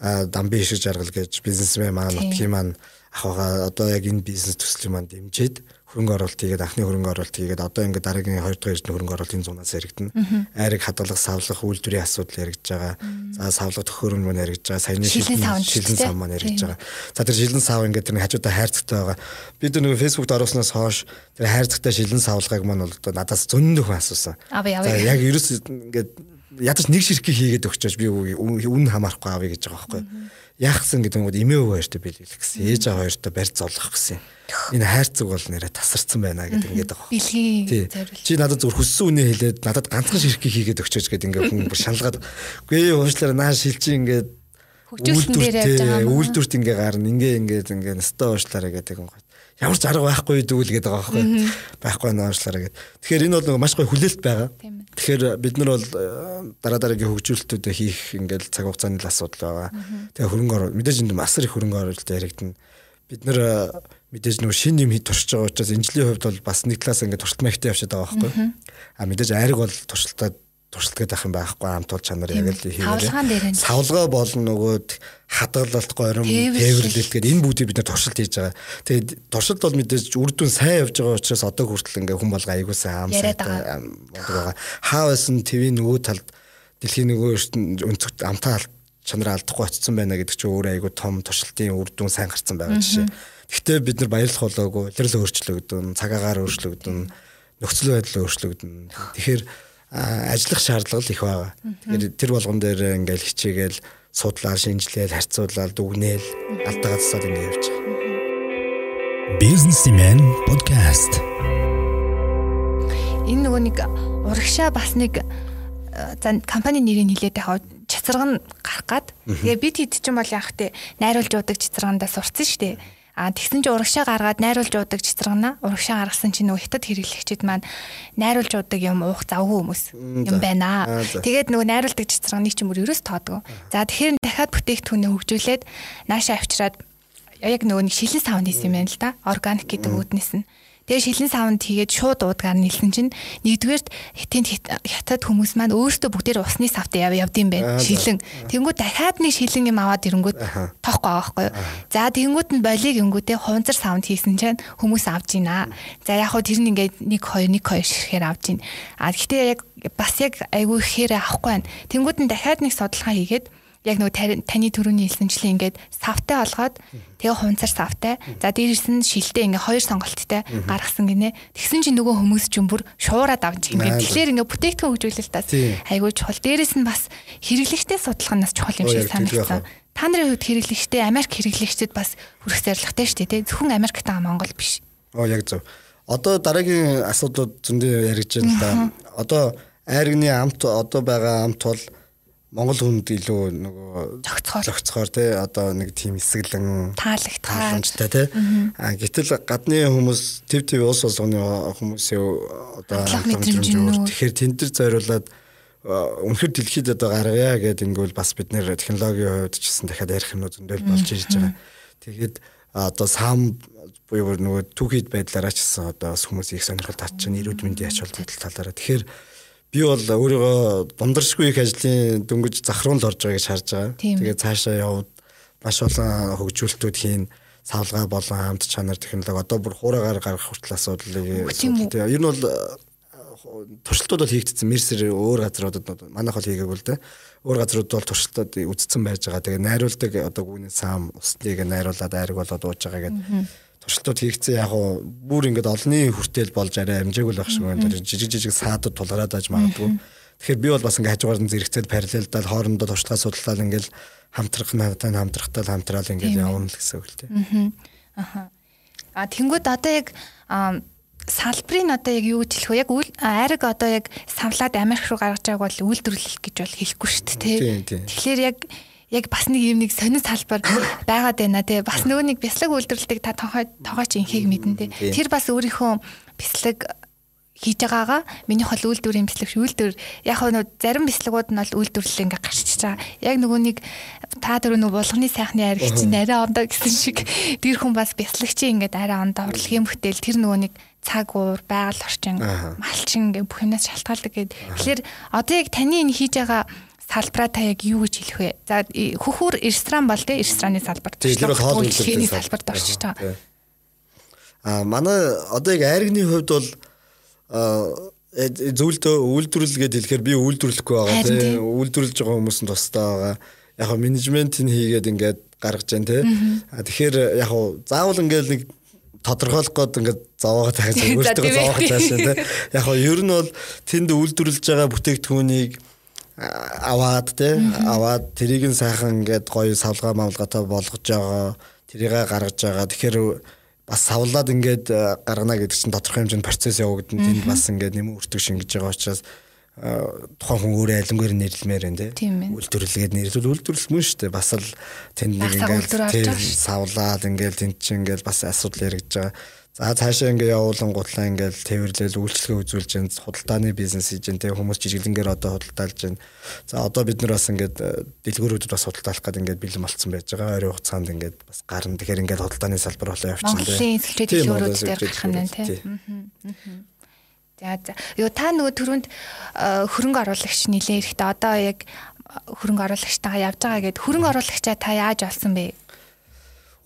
дамби ишиг жаргал гэж бизнесмен манай нутгийн маань ахгаа одоо яг энэ бизнес төслийн маань дэмжиж хөрөнгө оруулалт хийгээд анхны хөрөнгө оруулалт хийгээд одоо ингээд дараагийн 2 дахь эрдэнэ хөрөнгө оруулалтын зунаас яригдана. Айрыг хадгалах, савлах үйлдвэрийн асуудал яригдж байгаа. За савлах төхөөрөмж маань яригдж байгаа. Саяны шилэн шилэн сав маань яригдж байгаа. За тэр шилэн сав ингээд тэр хажуудаа хайрцагтай байгаа. Бид нөгөө фэйсбүүкт оруулснаас хойш тэр хайрцагтай шилэн савлгааг маань бол одоо надаас зөндөх асуусан. За яг ерөөс ингээд ядаж нэг ширхэг хийгээд өгчөөж би үн хамаарахгүй авъя гэж байгаа байхгүй яахсан гэдэг нь эмээ өвөө хоёртой бэлгэлэх гэсэн. Ээж аваа хоёртой барьц золгох гэсэн. Энэ хайрцаг бол нэрэ тасарсан байна гэдэг ингээд байгаа. Бэлгийн зориул. Чи надад зөв хүссэн үнэ хэлээд надад ганцхан ширхэг хийгээд өгчөөж гэдэг ингээд хүн шаналгаад үгүй уушлаар наа шилжи ингээд үйлдвэрт дээр явж байгаа. Үйлдвэрт ингээ гарна. Ингээ ингээд ингээ настаа уушлаараа гэдэг юм ямар ч арга байхгүй дүүл гэдэг байгаа байхгүй байхгүй наашлаараа гэдэг. Тэгэхээр энэ бол нэг маш гоё хүлээлт байгаа. Тэгэхээр бид нар бол э, дараа дараагийн хөгжүүлэлтүүдээ хийх ингээл цаг хугацааны л асуудал байгаа. Тэгээ хөрөнгө оруулалт мэдээж энэ масар их хөрөнгө оруулалт яригдана. Бид нар э, мэдээж нэг шин юм туршиж байгаа учраас энэ жилийн хувьд бол бас нэг талаас ингээд туршилт маягтай явчихад байгаа байхгүй. А мэдээж айраг бол туршилтаа туршилт гэдэг юм байхгүй амт тул чанар яг л хийгээ. Савлгаа болон нөгөөд хадгалалт горим тээвэрлэлт гэдэг энэ бүгдийг бид нар туршилт хийж байгаа. Тэгээд туршилт бол мэдээж үр дүн сайн явж байгаа учраас одоо хүртэл ингээ хүн болго аягүй сайн ам сайтай байгаа. Хаа байсан твийн нөгөө талд дэлхийн нөгөө өнцөгт амтаа чанараа алдахгүй очсон байна гэдэг чинь өөрөө аягүй том туршилтын үр дүн сайн гарсан байгаа жишээ. Гэхдээ бид нар баярлах болоогүй, илрэл өөрчлөгдөн, цагаагаар өөрчлөгдөн, нөхцөл байдал өөрчлөгдөн. Тэгэхээр ажиллах шаардлага их байгаа. Тэгэхээр тэр болгон дээр ингээл хичээгээл судлаар шинжилээл харьцуулаад дүгнээл алдаагаа засаад ингэ явж байгаа. Businessman podcast. Энэ нөгөө нэг урагшаа бас нэг за компани нэрийг хэлээд яг цацраг нь гарах гад. Тэгээ бид хэд ч юм бол яг тэ найруулж удаг цацрагандаа сурцсан шүү дээ. А тэгсэн чинь урагшаа гаргаад найруулж уудаг цэцэргэнэ. Урагшаа гаргасан чинь нөгөө хятад хэрэглэгчид маань найруулж уудаг юм уух завгүй хүмүүс юм байна. Тэгээд нөгөө найруулдаг цэцэргэнийг чинь бүр ерөөс тоодгоо. За тэгэхээр дахиад бүтээгдэхүүнээ хөгжүүлээд нааша авчираад яг нөгөө нэг шилэн саунд хийсэн юм байна л да. Органик гэдэг үүднээс нь. Тэгээ шилэн савнд хийгээд шууд уудгаар нэлсэн чинь нэгдүгээрт тэнд хятад хүмүүс маань өөрсдөө бүгдээр усны савт яв явдсан байх шилэн. Тэнгүү дахиад нэг шилэн юм аваад ирэнгүүт тоохгүй байхгүй юу. За тэнгүүт нь болиг ингүүтээ хуванцар савнд хийсэн чинь хүмүүс авж гинэ. За яг хөө тэр нь ингээд 1 2 1 2 ширхээр авж гин. А гэхдээ яг бас яг айгүй ихээр авахгүй байна. Тэнгүүд нь дахиад нэг судалгаа хийгээд яг нөгөө таны төрөний хэлсэнчлэн ингээд савтай олгоод тэгээ хунцар савтай. За дээрээс нь шилдэ ингээ хоёр сонголттой гаргасан гинэ. Тэгсэн чинь нөгөө хүмүүс ч юм бүр шуураад авч ингээ. Тэгэхээр ингээ бүтээгдэхүүн хөгжүүлэлт бас айгүй чухал. Дээрээс нь бас хэрэглэгчтэй судалгаанаас чухал юм шиг санагдсан. Та нарын хувьд хэрэглэгчтэй Америк хэрэглэгчдэд бас хүрэх зорилготой шүү дээ. Зөвхөн Америкт байгаа Монгол биш. Оо яг зөв. Одоо дараагийн асуудлууд зөндөө яригдж байна л да. Одоо айргны амт одоо байгаа амт бол Монгол хүнд илүү нөгөө зохицохоор. зохицохоор тий одоо нэг тийм эсгэлэн таалагтай тий а гэтэл гадны хүмүүс төв төв улс улсны хүмүүсийн одоо тэгэхээр тэнд төр зориулаад үнэхэр дэлхийд одоо гаргая гэдэг ингүүл бас бид нэр технологийн хувьд ч гэсэн дахиад ярих юм зөндөл болж ирж байгаа. Тэгээд одоо сам буюу нөгөө түүхийд байдлаараа ч гэсэн одоо хүмүүс их сонирхол татчихна эрүүл мэндийн ач холбогдол талаараа. Тэгэхээр би бол өөрийгөө бундаршгүй их ажлын дөнгөж захруулж орж байгаа гэж харж байгаа. Тэгээд цаашаа явд маш олон хөгжүүлэлтүүд хийн савлгаа болон хамт чанар технологи одоо бүр хуураагаар гаргах хүртэл асуудлыг ер нь бол туршилтууд бол хийгдсэн мерсэр өөр газруудад манайх бол хийгээгүй л дээ. Өөр газрууд бол туршилтууд үзсэн байж байгаа. Тэгээ найруулдаг одоо гүний сам услыг найруулад айраг болоод ууж байгаа гэдэг туршилтууд хийгдсэн яг уу бүр ингээд олонний хүртэл болж арай амжаагүй л байх шиг байна. Жижиг жижиг саадууд тулгараад аж магадгүй. Тэгэхээр би бол бас ингээд хажуугаар нь зэрэгцээд параллелдал хоорондоо туршлагаа судлаад ингээд хамтрах надад хамтрахтаа хамтраал ингээд явна л гэсэн үг л тийм. Аа. А тэнгууд одоо яг салбарын одоо яг юу гэж хэлэх вэ? Яг айраг одоо яг савлаад Америк руу гаргаж байгааг бол үйлдвэрлэл гэж бол хэлэхгүй шүү дээ. Тэгэхээр яг яг бас нэг юм нэг сонир салбар байгаад байна тий. Бас нөгөө нэг бяцлаг үйлдвэрлэдэг та тохой тогооч инхийг мэдэн тий. Тэр бас өөрийнхөө бяцлаг хийж байгаагаа миний хол үйлдвэрийн бяцлаг үйлдвэр яг нөө зарим бяцлагууд нь бол үйлдвэрлэл ингээ гарчиж байгаа. Яг нөгөө нэг та дөрөв нөгөө булганы сайхны ариг чинь арай ондоо гэсэн шиг тэр хүн бас бяцлагчийн ингээд арай ондоо урлагийн бүтээл тэр нөгөө нэг цаг уур байгаль орчин малчин ингээ бүх юмнаас шалтгаалдаг гэдэг. Тэгэхээр одоо яг таны энэ хийж байгаа салбараа та яг юу гэж хэлэх вэ? За хөхөр ресторан бол тэ рестораны салбар. Тэгэхээр хоол үйлдвэрлэлийн салбарт орчиж байгаа. А манай одоо яг айргны хувьд бол зөвлөлт үйлдвэрлэл гэдээ хэлэхээр би үйлдвэрлэхгүй байгаа тийм үйлдвэрлэж байгаа хүмүүс нь тусдаа байгаа. Яг нь менежментийг хийгээд ингээд гаргаж जैन тийм. А тэгэхээр яг заавал ингээд нэг тодорхойлох гээд ингээд зовоогоо тааж өөртөө зовоох таашаа тийм. Яг нь ер нь бол тэнд үйлдвэрлэж байгаа бүтээгдэхүүнийг аваад тий аваад тэрийг нь сайхан ингээд гоё савлгаа мавлгаатай болгож байгаа тэрийг гаргаж байгаа. Тэгэхээр бас савлаад ингээд э, гаргана гэдэг чинь тодорхой хэмжээнд процесс явагдана. Тэнд бас ингээд нэмэн өртөг шингэж байгаа учраас э, тухайн хүн өөрөө алимгаар нэрлэмээр байна тий үйлдвэрлэгээд нэрлүүл үйлдвэрлэл мөн шүү дээ. Бас л тэнд нэг ингээд савлаад ингээд тэнд чинь ингээд бас асуудал яригдж байгаа За цаашаа ингээ явуулан гутлаа ингээл тээвэрлэл үйлчлэгээ үзүүлж энэ худалдааны бизнес хийж энэ хүмүүс жижиглэнгээр одоо худалдаалж байна. За одоо бид нар бас ингээд э, дэлгүүрүүдэд бас худалдаалах гэдэг ингээд бэлэн болцсон байж байгаа. Ойрын хугацаанд ингээд бас гарна. Тэгэхээр ингээд худалдааны салбар болоо явчихсан дээ. Монголын сэлчээд дэлгүүрүүд дээр гарах юм байна тийм. За за. Юу та нөгөө түрүүнд э, хөрөнгө оруулагч нилээ эрэхтээ одоо яг э, хөрөнгө оруулагчтайгаа явж байгаа гэд хөрөнгө оруулагчаа та яаж олсон бэ?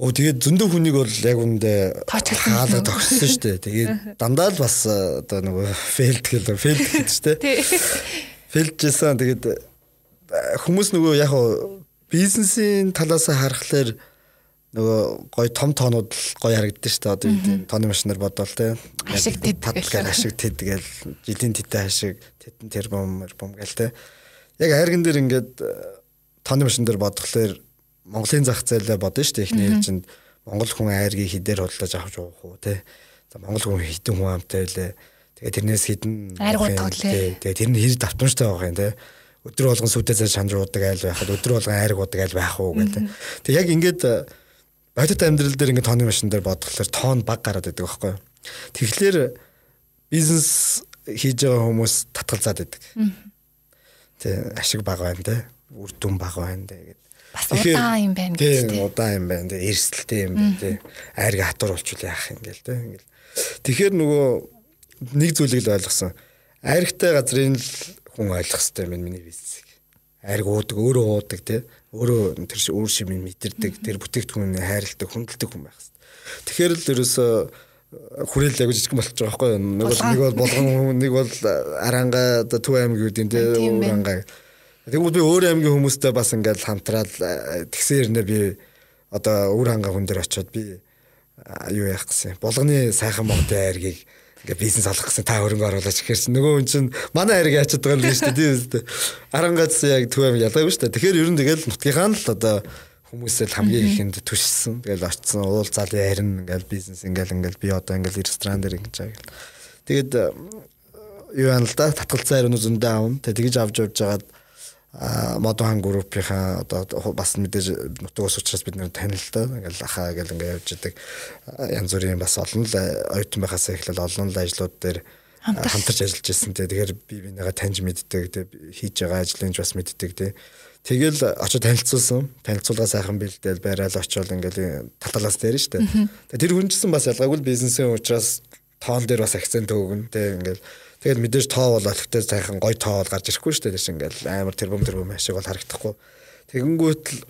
Оо тэгээд зөндөө хүнийг бол яг үндэ хаалга тогссон шүү дээ. Тэгээд дандаа л бас э, одоо нөгөө фейлд гэлээ фейлд гэж шүү дээ. Фейлджсэн тэгээд э, хүмүүс нөгөө яг бизнесийн талаас харахаар нөгөө гой том тоонууд гой харагддаг шүү дээ. Одоо тооны машинаар бодвол те. Ашиг тэд гэл ашиг тэд гэл жилийн тэтэ ашиг тэтэн тэрбум тэрбум гэл те. Яг хайрган дээр ингээд э, тооны машин дээр бодглохлоор Монголын зах зээлээ бодно шүү дээ. Эхний ээлжинд Монгол хүн айргийг хідээр худалдаж авч уух уу те. За Монгол хүн хідэн хүн амтай байлээ. Тэгээ тэрнээс хідэн айргууд тоглоо. Тэгээ тэр нь хэрэг давтамжтай байх юм те. Өдөр болгон сүдээ цаа шандруудаг айл байхад өдөр болгон айрг удаг айл байх уу гэдэг. Тэг яг ингээд бодит амьдрал дээр ингээд тооны машин дээр бодглохлоор тоон баг гараад байдаг байхгүй юу. Тэгэхээр бизнес хийж байгаа хүмүүс татгалзаад байдаг. Тэ ашиг баг байна те. Үр дүн баг байна те гэдэг. Бас удаан юм байна гэж тийм удаан юм байна те. Эрсдэлтэй юм байна те. Айрг хатур болчихвол яах юм гээл те. Ингээл. Тэгэхээр нөгөө нэг зүйлийг л ойлгосон. Айргтай газрын л хүн ойлгох хэрэгтэй юм миний бизнесийг. Айрг уудаг, өөрөө уудаг те. Өөрөө тэр өөр шимийг мэдэрдэг, тэр бүтээгдэхүүн хайрладаг, хүндэлдэг хүн байх хэрэгтэй. Тэгэхээр л ерөөсөө хүрээлэл аягүй жижиг болчих жоох байхгүй нэг бол нэг бол болгон нэг бол аранга оо төв аймаг гэдэг те уранга тэгвэл би өөр аймгийн хүмүүстэй бас ингээд хамтраад тэгсэн хэрнээ би одоо өөр анга хүн дээр очиод би юу яах гэсэн болгоны сайхан модын айргийг ингээ бизнес олох гэсэн та хөрөнгө оруулаач гэхээр чинь нөгөө хүн чинь манай хайрыг яачаад байгаа юм биш үү тийм үү арангац яг төв аймаг ялгаагүй шүү дээ тэгэхээр ер нь тэгэл нутгийнхаа л одоо хүмүүсэл хамгийн ихэнд түшсэн. Тэгэл очсон уулзаал ярина ингээл бизнес ингээл ингээл би одоо ингээл ресторан дээр ингэж байгаа гэл. Тэгээд э, юу яана л да татгалзаа ирнэ зөндөө аавн. Тэгээд тэгж авч явж байгаад модон группийнхаа одоо бас мэдээж нутгаас учраас бид нэр танил л да ингээл ахаа гэл ингээ явж идэг янз бүрийн бас олон л оюутан байхаас эхлэл олон л ажлууд дээр хамтарч ажиллаж ирсэн. Тэгэхээр би бинийгаа таньж мэддэг. Тэгээд хийж байгаа ажлынж бас мэддэг. Тэгээд Тэгэл очиж танилцуулсан. Танилцуулга сайхан бэлдээл байрал очиод ингээл таталаас дээр нь штэ. Тэгээ тэр хүн чинь бас ялгаагүй бизнесийн учраас тоон дээр бас акцент өгнө. Тэг ингээл тэгэл мэдээж тоо бол олигтой сайхан гой тоо бол гарч ирэхгүй штэ. Тэш ингээл амар тэрбум тэрбум ашиг бол харагдахгүй. Тэгэнгүүт л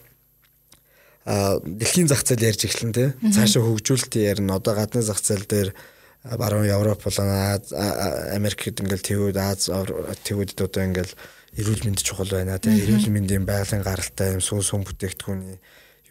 а дэлхийн зах зээл ярьж эхлэн тэ цаашаа хөгжүүлэлт ярина. Одоо гадны зах зээл дээр баруун Европ болон Америкт ингээл тэвүүд Аз тэвүүдэд одоо ингээл эрүүл мэнд чухал байна тийм эрүүл мэндийн байгалийн гаралтай юм сүүн сүм бүтээгдэхүүний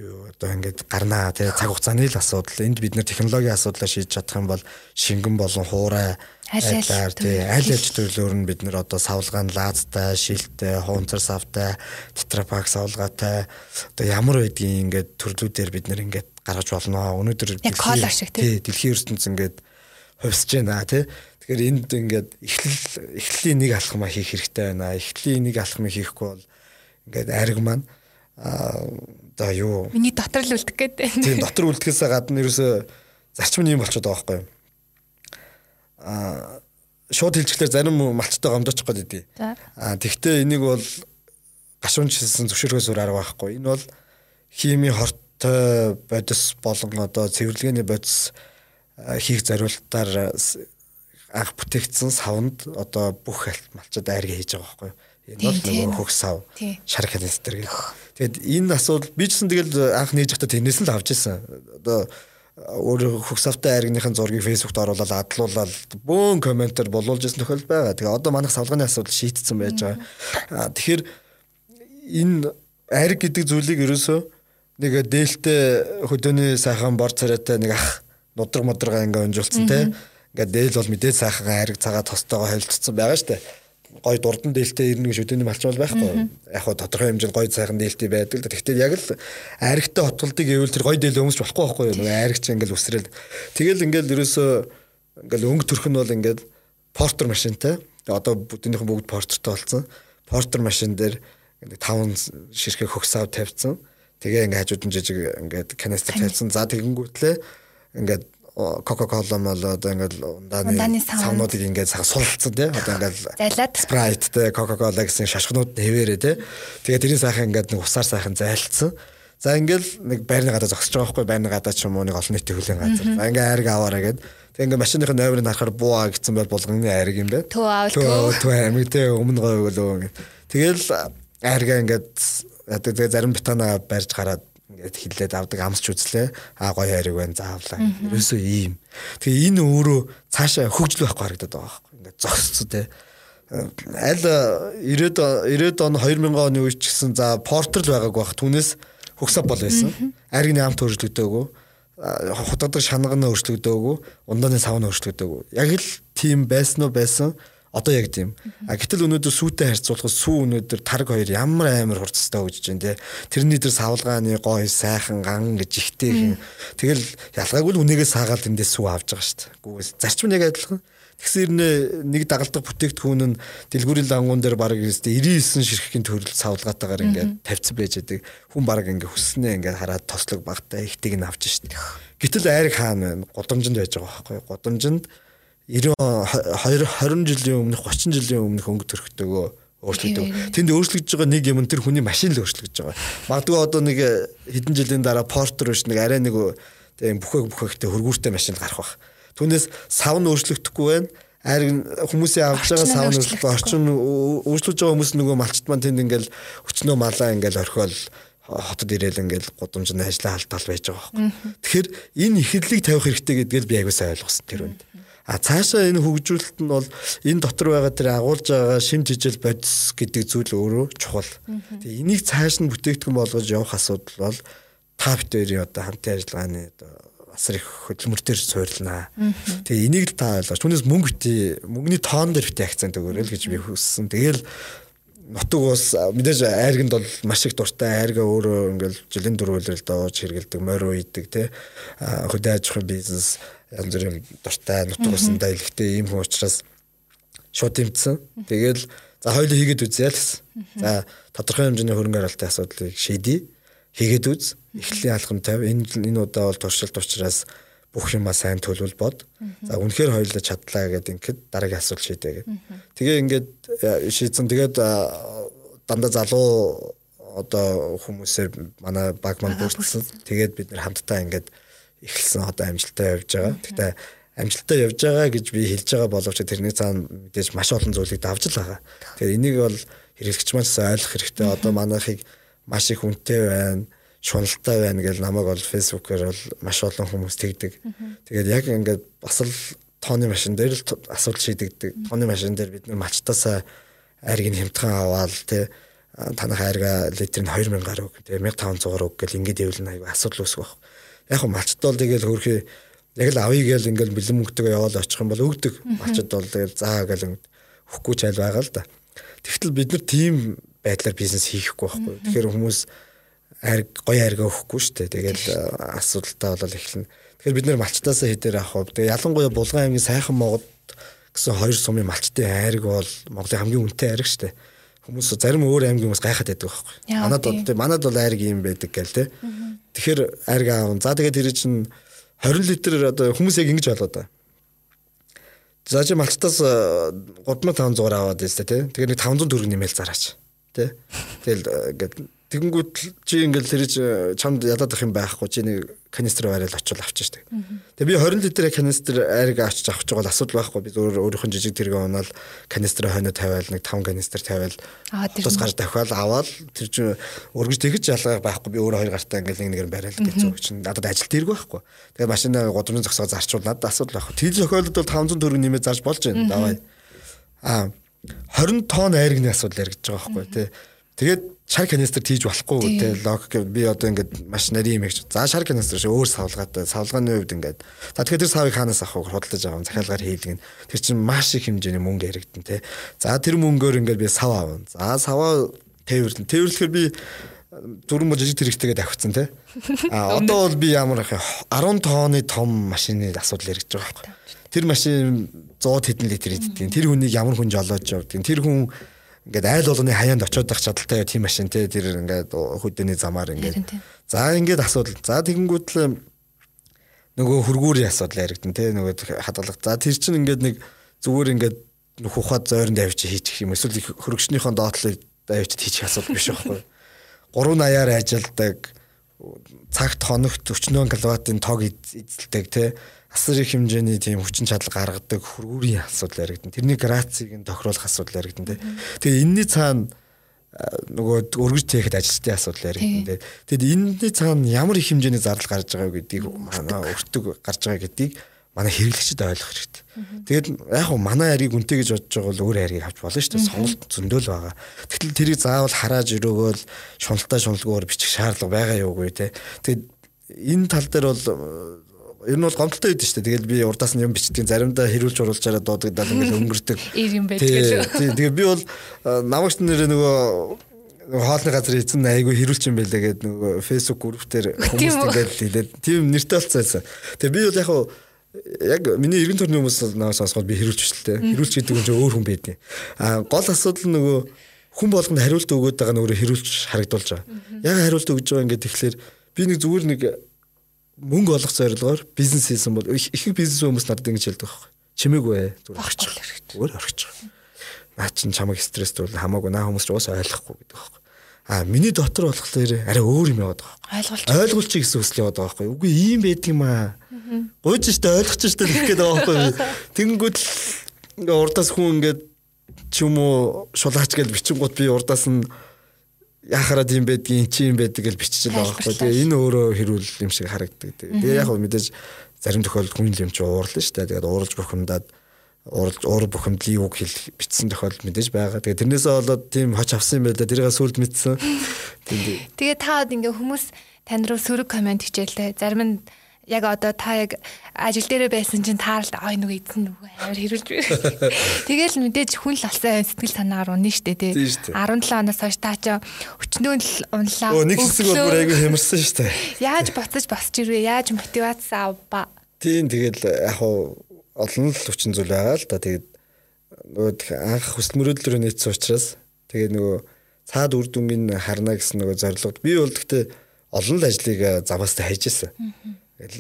юу одоо ингээд гарнаа тийм цаг хугацааны л асуудал. Энд бид нэр технологийн асуудлаа шийдэж чадах юм бол шингэн болон хуурай айлаар тийм аль аль төрлөөр нь бид нэр одоо савлгаан лаазтай шилттэй хуунцар савтай тетрапак савлгаатай. Одоо ямар байдгийг ингээд төрлүүдээр бид нэр ингээд гаргаж болно. Өнөөдөр дэлхийн ертөнц ингээд хувьсж байна тий. Тэгэхээр энд ингээд эхлэл эхлэлийн нэг алхмаа хийх хэрэгтэй байна. Эхлэлийн нэг алхмыг хийхгүй бол ингээд ариг маань аа одоо юу? Миний дотор л үлдэх гээд. Тийм дотор үлдэхээс гадна ерөөсө зарчим нь юм болчиход байгаа байхгүй юу? Аа шууд хэлчихлээр зарим малчтай гомдоочих гээд идэв. Аа тэгвэл энийг бол гашуунчилсан зөвшөөрөхөөс өөр арга байхгүй. Энэ бол хими хортой бодис болон одоо цэвэрлэгээний бодис хийх зорилтоор анх бүтээгдсэн савнд одоо бүх малчад айрга хийж байгаа байхгүй? Энэ бол нөгөө хөх сав шар канистер гэх. Тэгэд энэ асуудал би ч гэсэн тэгэл анх нээж захта тэрнээс л авч ирсэн. Одоо өөр хөх савтай айргийнхын зургийг фэйсбүүкт оруулаад адлуулаад бөөн комментээр болуулж ирсэн тохиол байгаа. Тэгээ одоо манайх савлгааны асуудал шийдсэн байж байгаа. Тэгэхээр энэ айрг гэдэг зүйлийг ерөөсөө нэг дээлтэй хөдөөний сайхан бор царайтай нэг ах нудраг модрага ингээ өнжүүлсэн те Ингээд дээл бол мэдээ сайхан хайраг цагаа тостойгоо холилдсон байгаа штэ. Гой дурдан дээлтэй ирнэ гэж өдөөний малчмал байхгүй. Яг хоо тодорхой хэмжээнд гой сайхан дээлтэй байдаг л. Гэхдээ яг л айрагтай хотголтыг гэвэл тэр гой дээл өмсч болохгүй байхгүй юу? Нөгөө айрагч ингээл үсрэл. Тэгэл ингээл ерөөсөө ингээл өнгө төрх нь бол ингээл портер машинтай. Одоо бүднийхэн бүгд портертай болсон. Портер машин дээр таван ширхэг хөгсав тавьсан. Тэгээ ингээ хажууд нь жижиг ингээд канистер тавьсан. За тэгэнгүүтлээ ингээд Coca-Cola мал одоо ингээл ундааны савнуудыг ингээд сулцсан тий одоо ингээл зайлаад. Sprite тий Coca-Cola гэсэн шашхнууд хэвээрээ тий тэгээд тэрийн сайхан ингээд нэг усаар сайхан зайлцсан. За ингээл нэг байрны гадаа зогсож байгаа байхгүй байрны гадаа ч юм уу нэг олон нийтийн хүлэн газар. За ингээд айрг аваараа гээд тэгээд ингээд машиныхын номерыг харахаар бууа гэсэн бол булганы айрг юм төв аав төв төв. амиг тий өмнө гой өгөлөө тэгэл айрга ингээд тэгээд зарим бетона барьж гараад ингээд хиллээд авдаг амсч үзлээ. Аа гоё хайрыг байна заавлаа. Ерөөсөө ийм. Тэгээ энэ өөрөө цаашаа хөгжил байхгүй харагдаад байгаа байхгүй. Ингээд зогсцоо те. Аль 90 90 он 2000 оны үед ч гэсэн за портер л байгааг байх. Түүнээс хөгсөв бол байсан. Аригны амт хөржлөгдөөгүй. Хутгадаг шанагны өөрчлөгдөөгүй. Ундааны сав нь өөрчлөгдөөгүй. Яг л тийм байсан уу байсан. Одоо яг тийм. А гэтэл өнөөдөр сүүтэй харьцуулахад сүү өнөөдөр тарг хоёр ямар амар хурцтай хөгжиж байна те. Тэрний дээр савлгааны гой сайхан ган гэж ихтэйхэн. Тэгэл ялгаагүй л үнийгээ саагаад эндээ сүү авч байгаа шүү дээ. Гүгээс зарчим яг адилхан. Тэгсэн ирнэ нэг дагалдах бүтээгдэхүүн нь дэлгүүрийн лангуун дээр баг 99 ширхгийн төрөл савлгаатаагаар ингээд тавьсан байж байдаг. Хүн баг ингээд хүснээ ингээд хараад тослог багтаа ихтийг нь авч штт. Гэтэл айраг хаана байна? Годомжинд байж байгаа байхгүй. Годомжинд 90 20 жилийн өмнөх 30 жилийн өмнөх өнгө төрхтөөгөө өөрчлөгдөв. Тэнд өөрчлөгдөж байгаа нэг юм тэр хүний машин л өөрчлөгдөж байгаа. Магадгүй одоо нэг хэдэн жилийн дараа портер биш нэг арай нэг тийм бүхэг бүхэгтэй хөргүүртэй машин гарах бах. Түүнээс сав нь өөрчлөгдөхгүй байна. Ариг хүмүүсийн авч байгаа сав нь өөрчлөлт орчин өөрчлөж байгаа хүмүүс нөгөө малчт маань тэнд ингээл өчнөө малаа ингээл орхиол хотод ирээл ингээл гудамжны ажлаа халтал байж байгаа байхгүй. Тэгэхээр энэ ихэдлийг тавих хэрэгтэй гэдгийг би аягүй сайн ойлгосон тэр үнд. А цаашаа энэ хөгжүүлэлт нь бол энэ дотор байгаа тэр агуулж байгаа шим жижил бодис гэдэг зүйл өөрөө чухал. Тэгээ энийг цааш нь бүтээгдэхүүн болгож явах асуудал бол та бүхэн одоо хамтын ажиллагааны одоо асар их хөдөлмөртөр суйрлнаа. Тэгээ энийг л та ойлгож. Түүнээс мөнгө бити мөнгөний тоон дээр бити акцент өгөөрэй л гэж би хүссэн. Тэгэл нутаг ус мэдээж айрганд бол маш их дуртай айрга өөрөө ингээл жилийн дөрвөлрэл дооч хэрэгэлдэг морь үйдэг те хөдөө аж ахуйн бизнес янз бүрийн дуртай нутаг усандаа илэхтэй ийм хүн учраас шууд тэмцсэн. Тэгэл за хоёул хийгээд үзье л гэсэн. За тодорхой хэмжээний хөрөнгө оруулалтын асуудлыг шийдье хийгээд үз. Эхлэлийн алхам тавь. Энэ энэ удаа бол туршилт учраас бүх юмаа сайн төлөвл бод. За үнэхээр хоёулаа чадлаа гэдэг ингээд дараагийн асуулт шийдэ гэдэг. Тэгээ ингээд э, шийдсэн. Тэгээд дандаа залуу одоо хүмүүсээр манай баг маань бүрдсэн. Тэгээд бид нэр хамтдаа ингээд эхэлсэн одоо амжилттай явж байгаа. Гэхдээ амжилттай явж байгаа гэж би хэлж байгаа боловч тэрний цаана мэдээж маш олон зүйлийг давж л байгаа. Тэгэхээр энийг бол хэрэглэгч маань ойлгох хэрэгтэй. Одоо манайхыг маш их үнэтэй байна шуналтай байна гэж намайг бол фэйсбүүкээр бол маш олон хүмүүс тэгдэг. Тэгээд яг ингээд бас л тооны машин дээр л асуудал шийдэгдэг. Тооны машин дээр бид нар малчтаасаа айрыг нь хямдхан аваад тий танах айрга литр нь 2000 гаруй тий 1500 үг гэл ингээд явуулна аягүй асуудал үүсэх байх. Яг нь малчт бол тэгэл хөрхий яг л авъя гэл ингээд бэлэн мөнгөтэйгээ яваад очих юм бол өгдөг. Малчт бол тэгэл заа гэл өгөхгүй ч айл байгаа л да. Тэгтэл бид нар тийм байдлаар бизнес хийхгүй байхгүй. Тэгэхээр хүмүүс арг гоё арга өгөхгүй шүү дээ. Тэгэл асуудалтай болол эхэлнэ. Тэгэхээр бид нэр малчтаасаа хэдээр авах вэ? Тэгээ ялангуяа Булган аймгийн сайхан Могод гэсэн хоёр сумын малчтын айраг бол Монголын хамгийн үнэтэй айраг шүү дээ. Хүмүүс зарим өөр аймгийн хүмүүс гайхаад байдаг байхгүй. Манад бол манад бол айраг юм байдаг гэл те. Тэгэхээр айраг аав. За тэгээд тэр чинь 20 литр одоо хүмүүс яг ингэж болоо да. За чи малчтаас 3500 аваад байстай те. Тэгэхээр нэг 500 төгрөг нэмэл зараач Тэ. Тэгэл э, ингээд тэгэнгүүт чи ингээл тэр чамд ядаад ах юм байхгүй чи нэг канистр байрал очил авчих штеп. Тэгээ би 20 литр канистр айрыг авчиж авах ч бол асуудал байхгүй. Би зөвөр өөрийнх нь жижиг тэрэг унаал канистр хойно тавиал нэг 5 канистр тавиал тус гарч давхаал аваад тэр чинь өргөж тэгэж ялгаа байхгүй. Би өөрөө хоёр гартаа ингээл нэг нэг барайл гэж зөв чинь надад ажил тэрэг байхгүй. Тэгээ машинаа годомын зогсоо зарчвал надад асуудал байхгүй. Тэр зохиолдолд бол 500 төгрөг нэмээд зарж болж байна. Давай. Аа 20 тонн айргны асуудал яригдж байгаа байхгүй тий. Тэгээд шар канистр тийж болохгүй тий. Лог би одоо ингээд маш нарийн юм гэж. За шар канистр шиг өөр савлгаатай. Савлгааны хувьд ингээд. За тэгэхээр тэр савыг хаанаас авах вэ? Худалдаж авах, захиалгаар хийлгэн. Тэр чинь маш их хэмжээний мөнгө яригдэн тий. За тэр мөнгөөр ингээд би сав авна. За саваа тээвэрлэн. Тээвэрлэхээр би дөрвөн мөр жижиг тэрэгтэйгээ давхицсан тий. А одоо бол би ямар их 10 тонны том машины асуудал яригдж байгаа байхгүй. Тэр машин 100 хэдэн литр иддэг. Тэр хүнийг ямар хүн жолоож явдаг. Тэр хүн ингээд айл болгоны хаяанд очиод байх чадaltaй тийм машин те тэр ингээд хөдөөний замаар ингээд. За ингээд асуудал. За тэгэнгүүт л нөгөө хөргүүрийн асуудал яригдэн те нөгөө хадгалах. За тэр чинь ингээд нэг зүгээр ингээд нөхөхөд зойронд авчиж хийчих юм. Эсвэл хөргөчнийхөө доотлыг авчиж хийчих асуудал биш байхгүй. 380-аар ажилдаг цагт хоногт 40 кВт-ын тог эзэлдэг те асар их хэмжээний тийм хүчин чадал гаргадаг хөргүүрийн асуудал яригдана. Тэрний грацийг нь тохируулах асуудал яригдана. Тэгээ энэний цаана нөгөө өргөж тээхэд ажилтны асуудал яригдана. Тэгэд энэний цаана ямар их хэмжээний зардал гарч байгаа гэдгийг манай өртөг гарч байгаа гэдгийг манай хэрэглэгчид ойлгох хэрэгтэй. Тэгээд яг хуу манай арийг үнтэй гэж бодож байгаа бол өөр арийг авч болно шүү дээ. Сонголт зөндөл байгаа. Тэгтэл тэрийг заавал харааж өрөөгөөл шуналтай шуналгуугаар бичих шаардлага байгаа юугүй те. Тэгээд энэ тал дээр бол ер нь бол гомдолтой байдаг шүү дээ. Тэгэл би урдаас нь юм бичдэг. Заримдаа хэрүүлж уруулж араа дуудагдал ингээл өнгөрдөг. Ир юм байдаг л. Тэгээ би бол намагч нэр нөгөө хоолны газар эзэн айгүй хэрүүлч юм байлаа гэдэг нөгөө Facebook групп дээр хүмүүс ингээд хэлээд тийм нэртэй болцсон. Тэгээ би бол яг хуу яг миний эргэн тойрны хүмүүс наваа сонсоход би хэрүүлж дээ. Хэрүүлж гэдэг нь ч өөр хүн байдаг. А гол асуудал нь нөгөө хүн болгонд хариулт өгөөд байгаа нөгөө хэрүүлж харагдуулж байгаа. Яг хариулт өгж байгаа ингээд тэгэхээр би нэг зүгээр нэг мөнгө олох зорилгоор бизнес хийсэн бол их бизнес хүмүүс надад ингэж хэлдэг байхгүй. Чимээгүй зүгээр орчих. Зүгээр орчих. Наа чин чамайг стресст бол хамаагүй наа хүмүүс ч уус ойлгохгүй гэдэг байхгүй. А миний дотор болохоор арай өөр юм яваад байгаа. Ойлгуулчих. Ойлгуулчих гэсэн хүсэл яваад байгаа байхгүй. Үгүй ийм байд юм аа. Гуйж штэ ойлгоч штэ гэх гээд байгаа байхгүй. Тэнгүүд ингээ урдаас хүн ингээд ч юм уу шулаач гэж бичингууд би урдаас нь яхараад юм байдгийн чи юм байдаг гэж биччихэл байгаа байхгүй. Тэгээ энэ өөрөө хэрүүл юм шиг харагддаг. Тэгээ яг хөө мэдээж зарим тохиолдолд хүн юм чи уурлаа шүү дээ. Тэгээд ууралж бухимдаад ууралж уур бухимдлын үг хэл бичсэн тохиолдол мэдээж байгаа. Тэгээ тэрнээсээ болоод тийм хоч авсан юм байл да. Тэрийг сүлд мэдсэн. Тэгээ таад ингээ хүмүүс тань руу сөрөг комент хичээлээ. Зарим нь яг одоо та яг ажил дээр байсан чинь тааралд ой нүг эзэн нүг амар хэрүүлж байна. Тэгэл мэдээж хүн л алсан сэтгэл санаагаар унна штэ тий. 17 оноос хойш та ч өчнөө л унлаа. Оо нэг хэсэг бол бүр айгүй хямарсан штэ. Яаж буцаж босч ирвэ? Яаж мотивац авба? Тийм тэгэл яг хуу олон л хүчин зүйл байгаа л да. Тэгээд нөгөө анх хүсэл мөрөөдлөөр нийцсэн учраас тэгээд нөгөө цаад үр дүнгийн харна гэсэн нөгөө зорилгод би бол гэхдээ олон л ажлыг заваастай хайж ирсэн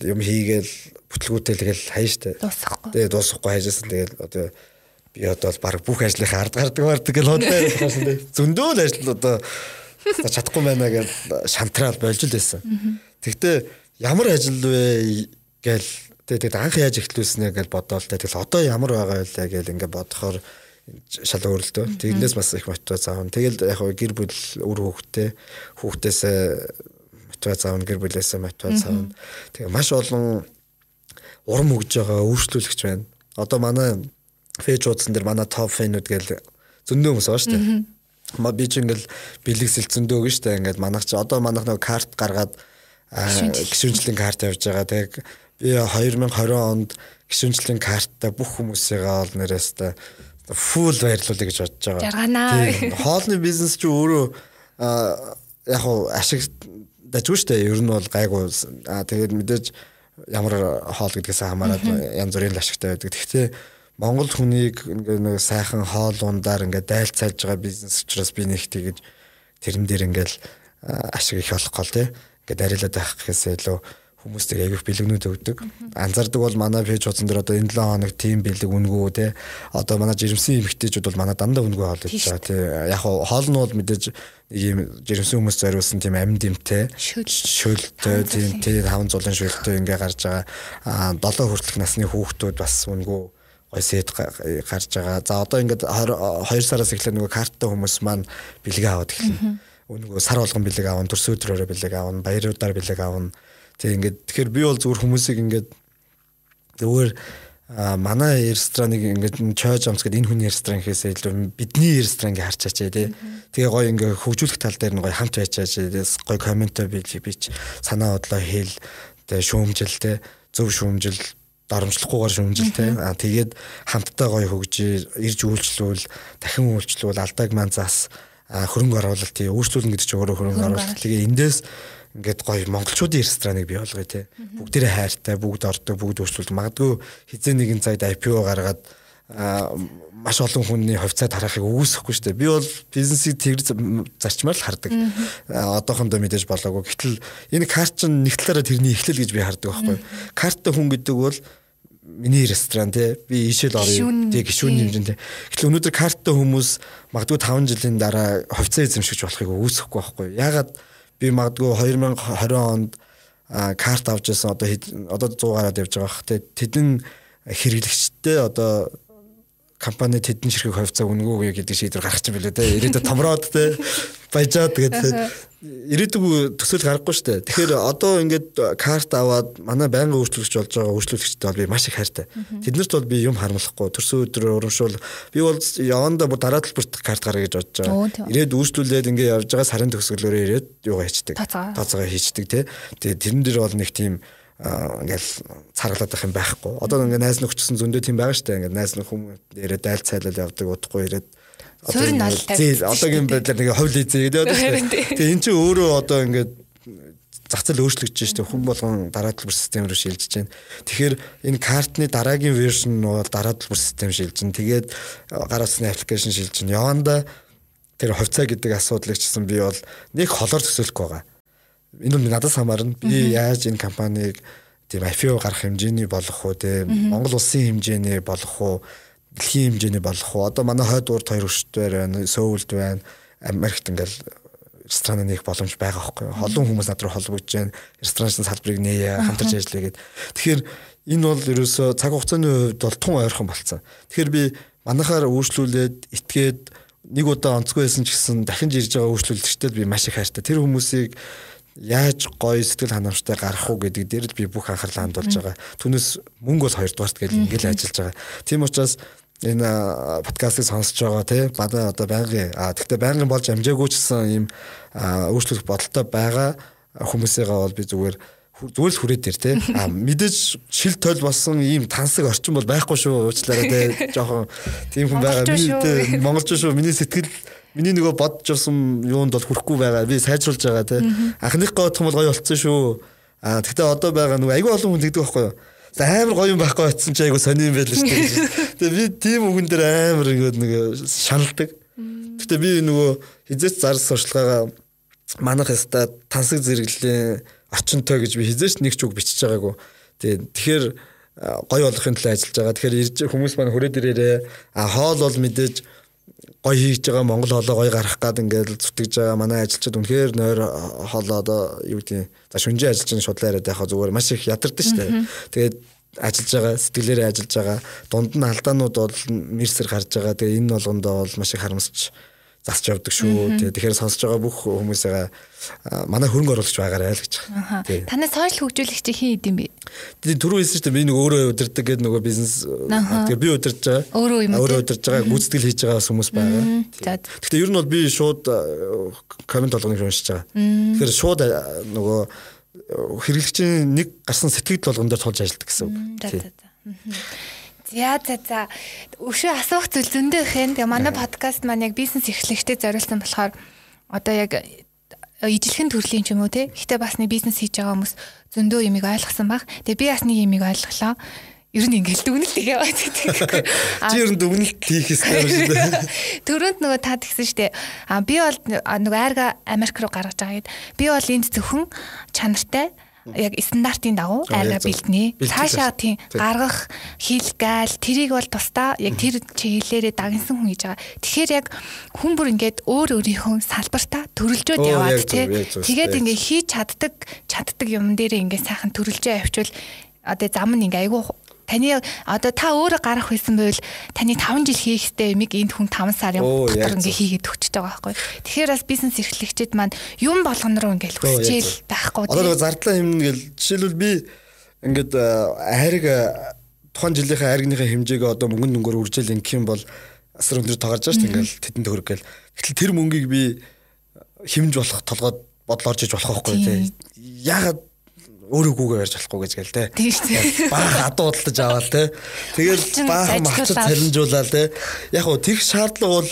юм хийгээл бүтлгүүтэй тэгэл штэ. Дуусахгүй. Тэгээ дуусахгүй хайжсэн тэгэл одоо би одоо баг бүх ажлынхаа ард гардаг бардаг гэл дээ. Зөндөө л ажил одоо чадахгүй байна гэж шантраал болж л байсан. Тэгтээ ямар ажил вэ гээл тэгээд анх яаж эхлүүлснэ гэж бодоол та тэгэл одоо ямар байгаа вэ гээл ингээд бодохоор шал өөрлөлтөө. Тэгнээс бас их мотивац аав. Тэгэл яг гэр бүл үр хүүхдээ хүүхдээс мотивац аавна гэр бүлээсээ мотивац аавна. Тэгээ маш олон урам өгж байгаа өөрчлөлөгч байна. Одоо манай фэйж уудсан дээр манай топ фэнүүд гэл зөндөө хүмүүс байгаа шүү дээ. Ма би ч ингээл бэлэгсэл зөндөө өгнө шүү дээ. Ингээд манайх чи одоо манайх нэг карт гаргаад гişүнжлийн карт явж байгаа. Тэгээ би 2020 онд гişүнжлийн карттай бүх хүмүүсийг ол нэрээстэй фул баярлуулъя гэж бодож байгаа. Хоолны бизнес чи өөрөө яг ашиг дажгүй штэ ер нь бол гайгүй аа тэгээд мэдээж ямар хоол гэдгээс хамаарат янз бүрийн ашигтай байдаг. Гэхдээ Монгол хүнийг ингээ нэг сайхан хоол ундаар ингээ дайлцааж байгаа бизнес учраас би нэг тэгэж тэрэн дээр ингээл ашиг их олох гол тий. Ингээ дарилаад байх гэхээсээ илүү хүмүүстэг аявих бэлгнүүд өгдөг. Анзаардаг бол манай пэйж хуудсан дээр одоо энэ 7 хоног тим бэлэг үнгүү те. Одоо манай жирэмсэн эмэгтэйчүүд бол манай дандаа үнгүү хоол идэж байгаа те. Яг хоол нь бол мэдээж ийм жирэмсэн хүмүүс зориулсан тийм амин дэмтэй шөлтэй тийм тийм таван зулын шөлтэй ингээ гарч байгаа. Аа 7 хүртэлх насны хүүхдүүд бас үнгүү гой сет гарч байгаа. За одоо ингээд 2 сараас эхлээд нөгөө карттай хүмүүс маань бэлэг аваад эхэлнэ. Үнгүү сар болгон бэлэг аавна, төрсөн өдрөөрөө бэлэг аавна, баяруудаар бэлэг аавна Тэг ингээд тэгэхээр би бол зүгээр хүмүүсийг ингээд зүгээр манай рестораныг ингээд чойж амс гэдэг энэ хүний ресторан гэхээс илүү бидний ресторан гэж харчаач тий. Тэгээ гоё ингээд хөгжүүлэх тал дээр нь гоё хамт байчаач гоё комментоо бий бич санаа бодлоо хэл тэгээ шүүмжил тий зөв шүүмжил дарамжлахгүйгээр шүүмжил тий. Аа тэгээд хамтдаа гоё хөгжиж ирж үйлчлүүл дахин үйлчлүүл алдааг маань зас хөрөнгө оруулалт тий өөрчлөлн гэдэг чинь өөрөө хөрөнгө оруулалт. Тэгээ эндээс ингээд гоё монголчуудын рестораныг бий болгоё те. Бүгдээрээ хайртай, бүгд ордог, бүгд өөрчлөлт. Магадгүй хизээ нэгэн цагт IPO гаргаад маш олон хүний хувьцаат харахыг үгүйсэхгүй шүү дээ. Би бол бизнесийг тэр зарчмаар л хардаг. Одоохондоо мэдээж болоогүй. Гэтэл энэ карт чинь нэг талаараа тэрний эхлэл гэж би хардаг байхгүй. Карттай хүн гэдэг бол миний ресторан тий би ийшэл орё тий гişүүн хэмжээнд тий гэтэл өнөөдөр карттай хүмүүс магадгүй 5 жилийн дараа хувьцаа эзэмшиж болохыг үүсэхгүй байхгүй ягаад би магадгүй 2020 онд карт авч ирсэн одоо одоо 100 гараад явж байгаа те тэдэн хэрэглэгчтэй одоо компани тэдэн ширхэг хувьцаа өнгөө гэдэг шийдвэр гаргах чинь билээ те. Ирээдүйд томроод те. Баяжаад тэгээд ирээдүг төсөөл гарахгүй шүү дээ. Тэгэхээр одоо ингээд карт аваад манай байнгын үйлчлэгч болж байгаа үйлчлэгчтэй бол би маш их хайртай. Тэднэрт бол би юм харамлахгүй. Төрсөн өдрөөр урамшуул би бол явандаа бүр дараа талбарт карт гаргая гэж бодож байгаа. Ирээд үйлчлүүлээд ингээд явж байгаа сарын төгсгөлөөрөө ирээд юугаа хийчдэг. Тооцоогоо хийчдэг тий. Тэгээ тэрэн дээр бол нэг тийм ингээл царгалаад байх юм байхгүй. Одоо ингээд найз нөхчсөн зөндөө тийм байгаа шүү дээ. Ингээд найз нөх хүмүүс ирээд айл цайлал явдаг удахгүй ирээд Суурь нь одоо одоогийн байдлаар нэг ховл хийцээ гэдэг одоо. Тэгээ эн чинь өөрөө одоо ингээд зах зээл өөрчлөгдөж штэ хүн болгон дараа төлбөр систем рүү шилжиж байна. Тэгэхээр энэ картны дараагийн вершн нь бол дараа төлбөр систем шилжиж байна. Тэгээд гар утасны аппликейшн шилжиж байна. Яванда тэр хувьцаа гэдэг асуудлыг чсэн би бол нэг холоор төсөөлөхгүй байгаа. Энэ нь надаас хамаарна. Би яаж энэ компанийг тийм IPO гарах хэмжээний болох уу тийм Монгол улсын хэмжээний болох уу дэлхийн хэмжээний болох уу одоо манай хойд урд хоёр өштөр байна Сөүлд байна Америкт ингээл ресторан нээх боломж байгаа байхгүй юу. Холон хүмүүс над руу холбогдож байна. Ресторанын салбарыг нээе, хамтарч ажиллая гэд. Тэгэхээр энэ бол ерөөсөө цаг хугацааны хувьд бол тун ойрхон болцсон. Тэгэхээр би манахаар үйлчлүүлээд итгээд нэг удаа онцгүй байсан ч гэсэн дахин ирж байгаа үйлчлүүлэгчдэд би маш их хайртай. Тэр хүмүүсийг яаж гоё сэтгэл ханамжтай гарах уу гэдэг дээр л би бүх анхаарлаа хандуулж байгаа. Түүнээс мөнгө бол хоёрдугаарт гэж ингээл ажиллаж байгаа. Тийм учраас энэ подкастыг сонсож байгаа тий манай одоо байнгын а тэгтээ байнгын болж амжаагүй ч гэсэн ийм өөрчлөх бодолтой байгаа хүмүүсээгээ бол би зүгээр зүгээр л хүрээд ир тий а мэдээж шил тойл болсон ийм тансаг орчин бол байхгүй шүү уучлаарай тий жоохон тийм хүн байгаа. Би тий монголч шүү. Миний сэтгэл миний нөгөө бодож авсан юунд бол хүрэхгүй байгаа. Би сайжруулж байгаа тий анхных гоодх юм бол гоё болцсон шүү. А тэгтээ одоо байгаа нөгөө айгүй олон хүн тэгдэг байхгүй юу амар гоё юм байхгүй очсон чи айгу сони юм байл шүү дээ. Тэгээ би тийм үгэн дээр амар ингээд нэг шаналдаг. Гэтэ би нөгөө хизээч зарс сурчлагаа манах яста тансаг зэрэглэлийн орчинтой гэж би хизээч нэг ч үг бичиж байгаагүй. Тэгээ тэгэхээр гоё болохын төлөө ажиллаж байгаа. Тэгэхээр хүмүүс маань хүрээд ирээрээ а хоол бол мэдээж гой хийж байгаа Монгол хоолоо гой гарах гад ингээд зүтгэж байгаа манай ажилчид үнэхээр нойр хоолоо одоо юу гэдэг за шүнжээ ажиллаж байгаа шудлаа яриад байхаа зүгээр маш их ядардаг шүү дээ. Тэгээд ажиллаж байгаа сэтгэлээрээ ажиллаж байгаа дунд нь алдаанууд бол мэрсэр гарч байгаа. Тэгээ энэ болгондоо бол маш их харамсч засч явдаг шүү. Тэгэхээр сонсож байгаа бүх хүмүүсээ манай хөрөнгө оруулагч байгаарай л гэж байна. Танай сошиал хөгжүүлэгч хин идэм бэ? Тэгээ түрүү хэлсэн чинь би нэг өөрөө удирдаг гэдэг нөгөө бизнес тэгээ би удирдах байгаа. Өөрөө юм. Өөрөө удирдах байгаа, гүйцэтгэл хийж байгаа хүмүүс байгаа. Гэхдээ ер нь бол би шууд комент болгоныг уншиж байгаа. Тэгэхээр шууд нөгөө хэрэглэгчийн нэг гарсан сэтгэл болгон дээр тулж ажилладаг гэсэн үг. За за за. Өшөө асуух зүйл зөндөө ихэн. Тэгээ манай подкаст маань яг бизнес эрхлэгчтэй зориулсан болохоор одоо яг ижилхэн төрлийн ч юм уу те. Гэхдээ бас нэг бизнес хийж байгаа хүмүүс зөндөө юмыг ойлгосон баг. Тэгээ би бас нэг юмыг ойлголоо. Ер нь ингээл дүгнэлт хийгээ байдаг. Чи ер нь дүгнэлт хийх хэрэгтэй юм шүү дээ. Төрөнд нөгөө та тэгсэн дээ. А би бол нөгөө айрга Америк руу гаргаж байгаа гэд. Би бол энд зөвхөн чанартай яг стандартын дагуу айгаа бэлднэ. Цаашаа тийм гаргах, хилгээл тэрийг бол тусдаа яг тэр чиглэлээрээ дагнсан хүн хийж байгаа. Тэгэхээр яг хүн бүр ингээд өөр өөрийнхөө салбартаа төрөлжөөд яваад тий. Тэгээд ингээд хийж чаддаг, чаддаг юм дээр ингээд сайхан төрөлжөө авчвал одоо зам нь ингээ айгүй таны одоо та өөрөө гарах байсан байвал таны 5 жил хийх хэрэгтэй юмыг энд хүн 5 сарын дотор ингээ хийгээд өгчөж байгаа байхгүй. Тэгэхээр бас бизнес эрхлэгчид маань юм болгон руу ингээл хүсчээл байхгүй. Одоо зардлаа хэмнэ гэл жишээлбэл би ингээд хайрыг тухайн жилийнхээ хайргийнхаа хэмжээг одоо мөнгөнд өнгөөр үржил ингэх юм бол асар өндөр тоогарч байгаа шүү дээ ингээл тэдэнд гэл. Гэтэл тэр мөнгийг би хэмж болох толгойд бодол орж иж болох байхгүй тий. Яагаад өөрөөгөө ярьж болохгүй гэж гээл те. Баах адуудалж аваал те. Тэгэл баах махчад цалинжуулаад те. Яг уу тех шаардлага бол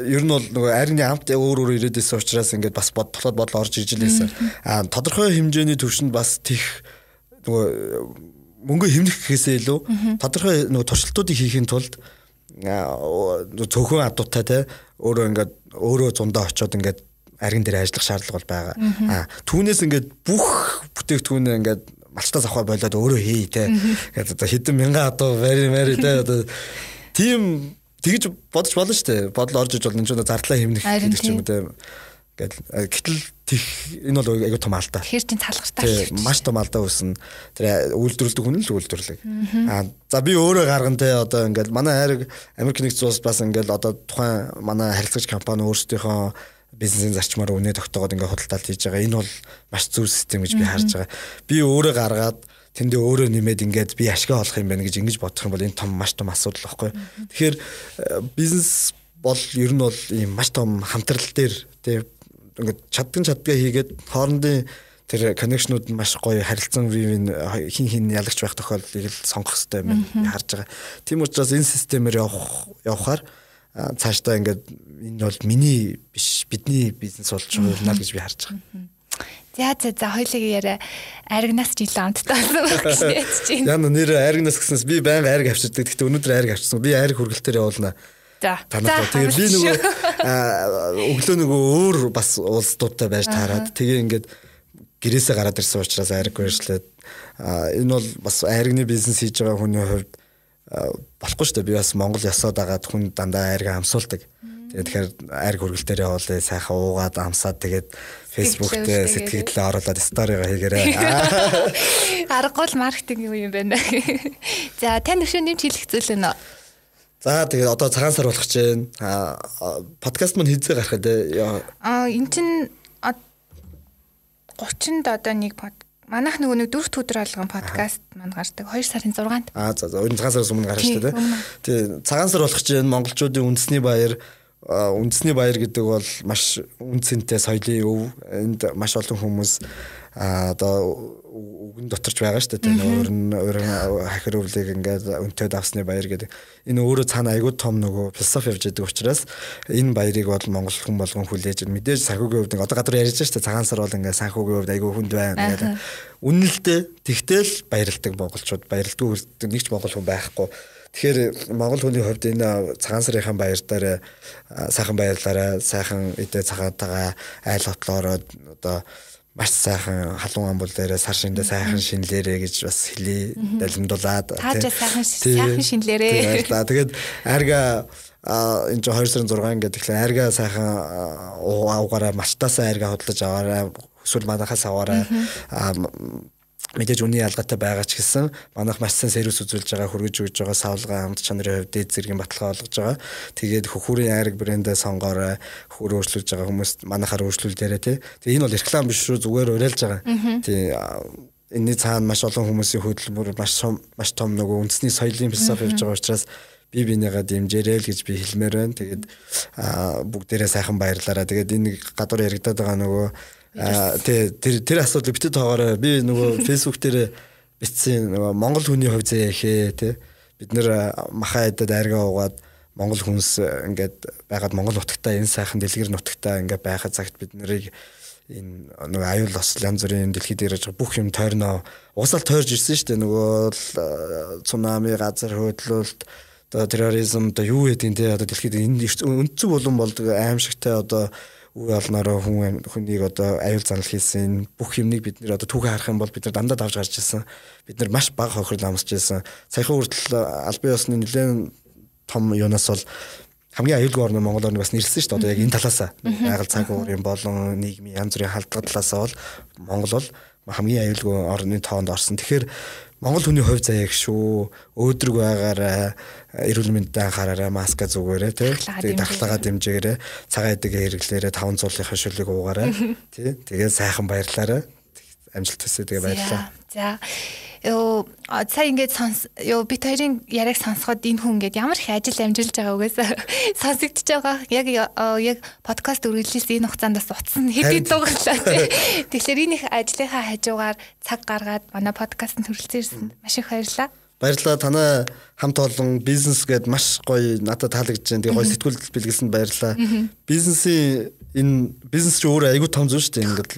ер нь бол нөгөө арины амт өөр өөр ирээдээс учраас ингээд бас бодлоод бодол орж иж лээсэн. А тодорхой хэмжээний төвшөнд бас тех нөгөө мөнгө хэмнэх гэхээсээ илүү тодорхой нөгөө туршилтуудыг хийхин тулд цөөхөн адуутай те өөрөө ингээд өөрөө зундаа очиод ингээд аргин дээр ажиллах шаардлага бол байгаа. Аа түүнээс ингээд бүх бүтээгдэхүүнээ ингээд малчтаас авах болоод өөрөө хий те. Ингээд одоо хэдэн мянган адуу вари вари те одоо тийм тэгж бодож болно шүү дээ. Бодол орж иж болно. Энд ч зардлаа хэмнэх гэдэг ч юм уу те. Гэтэл гэтэл тех энэ бол айгүй том алдаа. Тэгэхээр чинь цалгартай. Маш том алдаа үүснэ. Тэр үйлдвэрлэдэг хүн л үйлдвэрлэг. Аа за би өөрөө гарган те одоо ингээд манай хайрыг Америк нэгдсэн улс бас ингээд одоо тухайн манай харилцагч компани өөрсдийнхөө бизнесийн зарчмаар үнэ тогтоогод ингээ худалдаалт хийж байгаа. Энэ бол маш зөв систем гэж би харж байгаа. Би өөрөө гаргаад тэндээ өөрөө нэмээд ингээд би ашиг олох юм байна гэж ингэж бодох юм бол энэ том маш том асуудал байхгүй. Тэгэхээр э, бизнес бол ер нь бол ийм маш том хамтрал дээр тийм ингээд чаддаг чаддгаа хийгээд хоорондын тэр коннекшнууд маш гоё харилцан вивийн хин хин ялагч байх тохиолдлыг л сонгох хэрэгтэй юм байна харж байгаа. Тийм учраас энэ системээр явах явахаар цаашдаа ингээд энэ бол миний биш бидний бизнес болж байгаа гэж би харж байгаа. За за за хоёлыг яриа аригнаас жилэн амттай болсон гэж чинь. Яна нэр аригнаас гэснээс би байнга ариг авчирдаг. Гэхдээ өнөөдөр ариг авчирсан. Би ариг хүргэлтээр явуулнаа. За. Тэгээ би нөгөө өглөө нөгөө өөр бас улсдуудтай байж таарад. Тэгээ ингээд гэрээсээ гараад ирсэн учраас ариг барьжлаад энэ бол бас аригны бизнес хийж байгаа хүний хувьд болохгүй шүү дээ. Би бас Монгол ясаад агаад хүн дандаа ариг амсуулдаг. Тэгээд тэгэхээр ариг хөргөлтөөр явуулъя сайхан уугаад амсаад тэгээд Facebook дээр сэтгэлдээ оруулаад сториго хийгээрэй. Аргагүй маркетинг юм байна. За тань өшөө нэмж хэлэх зүйл нь За тэгээд одоо цагаан сар болох гэж байна. Подкаст мань хийзээ гарах дээ. Аа эн чин 30-нд одоо нэг под манайх нөгөө нэг дөрөвт өдөр болгон подкаст манд гардаг 2 сарын 6-нд. Аа за за энэ цагаан сараас өмнө гарна шүү дээ. Тий цагаан сар болох байна. Монголчуудын үндэсний баяр үндэсний баяр гэдэг бол маш үнцэнтэй соёлын өв. Энд маш олон хүмүүс одоо үгэн доторч байгаа шүү дээ. Тэр өөрн өөрн хахир өвлийг ингээд өнтөд авсны баяр гэдэг. Энэ өөрөө цаана айгүй том нөгөө философи явж байгаа учраас энэ баярыг бол монгол хүн болгон хүлээж мэдээж санхүүгийн хувьд одоо гадар ярьж байгаа шүү дээ. Цагаан сар бол ингээд санхүүгийн хувьд айгүй хүнд байна гэдэг. Үнэлдэ тэгтэл баярлдаг монголчууд баярлдаггүй нэг ч монгол хүн байхгүй. Тэгэхээр монгол хүний хувьд энэ цагаан сарын баяр дээр сайхан баярлаарай, сайхан эдээ цагаантайгаа айл хотлоороо одоо маш сайхан халуун амбул дээр сар шиндээ сайхан шинлээрэ гэж бас хэлий далимдуулаад таажаа сайхан сайхан шинлээрэ баярлаа. Тэгээд арга энэ чинь 2 сарын 6 гэдэг тэгэхээр арга сайхан уугаараа мачтаасаа арга хөдлөж аваарай эсвэл манахаас аваарай мэдээж үний ялгаатай байгаа ч гэсэн манайх маш сайн сервис үзүүлж байгаа хөргөж өгж байгаа савлгаа амт чанарын хувьд дээд зэргийн баталгаа олгож байгаа. Тэгээд хөхүүрийн айраг брэндээ сонгоорой хөхөр өөрчлөж байгаа хүмүүс манайхаар өөрчлүүлдээрэй тий. Тэгээд энэ бол реклам биш шүү зүгээр уриалж байгаа. Тий энэний цаана маш олон хүмүүсийн хөдөлмөр маш маш том нөгөө үндэсний соёлын философи явж байгаа учраас би бинийгаа дэмжээрэй л гэж би хэлмээр байна. Тэгээд бүгдээрээ сайхан баярлаарай. Тэгээд энэ гадуур яригадаад байгаа нөгөө тий тэр тэр асуудлыг битээ тоогоорой. Би нөгөө фэйсбુક дээр бичсэн нөгөө монгол хүний хувь заяа ихээ тий. Бид нэр махаа эдэд аргаа угаад монгол хүнс ингээд байгаад монгол нутагтаа энэ сайхан дэлгэр нутагтаа ингээд байхад цагт бид нарыг энэ нөгөө аюул бас янз бүрийн дэлхийд ирэж бүх юм тойрноо уусаал тойрж ирсэн шүү дээ нөгөө цунами газар хөдлөлт одоо терроризм одоо юу гэдэг те одоо дэлхийд энэ өнцөг болон болдог аимшигтай одоо үе олнороо хүн хүнийг одоо аюул занал хийсэн бүх юмныг бид нэр одоо түүхээ харах юм бол бид нар дандаа давж гарч ирсэн. Бид нар маш бага хохирол амсч ирсэн. Саяхан хүртэл албан ёсны нэлээд том юунаас бол хамгийн аюулгүй орны Монгол орныг бас нэрлсэн шүү дээ. Одоо яг энэ талаасаа байгаль цаг уурын болон нийгмийн янз бүрийн халдвар талаасаа бол Монгол бол хамгийн аюулгүй орны тоонд орсон. Тэгэхээр Монгол хүний хувь заяа их шүү. Өөдрөг байгаараа эрүүл мэндэд анхаараарай, маска зүгээрээ тий. Тэгээд дахлагаа дэмжээгээрэй. Цагаан эдэгээ хэрэглээрэй, таван цуулын хашуулыг уугаарай. Тий. Тэгээд сайхан баярлаарай. Амжилт хүсье тэгээ баярлалаа. За ёо сая ингээд сонс ёо бит хоёрын яриаг сонсоход энэ хүн ингээд ямар их ажил амжилж байгаа угаасаа сонсогдож байгаа. Яг яг подкаст үргэлжлүүлсэн энэ хугацаанд бас утсан хэд хэд дугаарлаа. Тэгэхээр энэ их ажлынхаа хажуугаар цаг гаргаад манай подкастт хүрэлцэн ирсэн. Маш их баярлалаа. Баярлалаа танай хамт олон бизнес гээд маш гоё надад таалагдж байна. Тэгээ гоё сэтгүүл бэлгэлсэнд баярлалаа. Бизнесийн энэ бизнес ч өөрөө айгүй том зүйл шүү дээ. Ингээд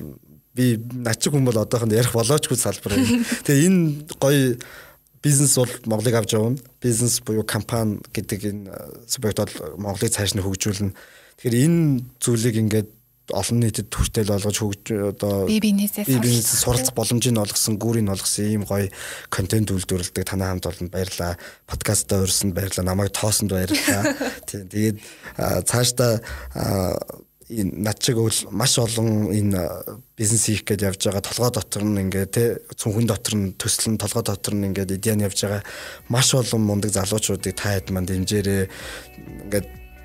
би начиг хүн бол одоохонд ярих болоочгүй салбар. Тэгээ энэ гоё бизнес бол Монголыг авч явна. Бизнес буюу компани гэдэг энэ субъект бол Монголыг цааш нь хөгжүүлнэ. Тэгэхээр энэ зүйлийг ингээд олон нийтэд хүртэл болгож хөгж одоо би бизнесээс бизнес суралцах боломжийг олгосон, гүүрийг олгосон ийм гоё контент үйлдвэрлэдэг танай хамт олонд баярлаа. Подкастаа урьсанд баярлаа. Намайг тоосонд баярлаа. Тийм. Тэгээд цаашдаа энэ над бол маш олон энэ бизнес хийх гэж явж байгаа. Толгой дотор нь ингээ те цүнхэн дотор нь төсөл нь толгой дотор нь ингээ идеан явж байгаа. Маш олон мундаг залуучуудыг та хэд манд дэмжээрээ ингээ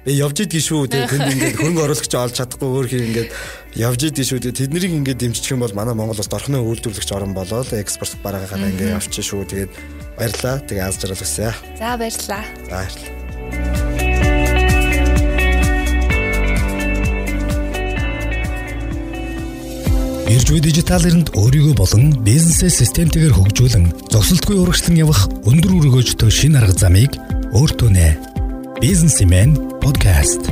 би явж идэх шүү те тэнд ингээ хөнгө оруулагч олж чадахгүй өөр хий ингээ явж идэх шүү те тэднийг ингээ дэмжих юм бол манай Монгол бас дорхны үйлдвэрлэгч орн болоод экспорт бараагаа ингээ явчих шүү. Тэгээд баярлаа тэгээ аз жаргал хүсье. За баярлаа. За баярлаа. Иржүү дижитал эринд өөрийгөө болон бизнесээ системтэйгээр хөгжүүлэн зогсолтгүй урагшлан явах өндөр өргөөжтэй шин арга замыг өөртөө нэ. Бизнесмен подкаст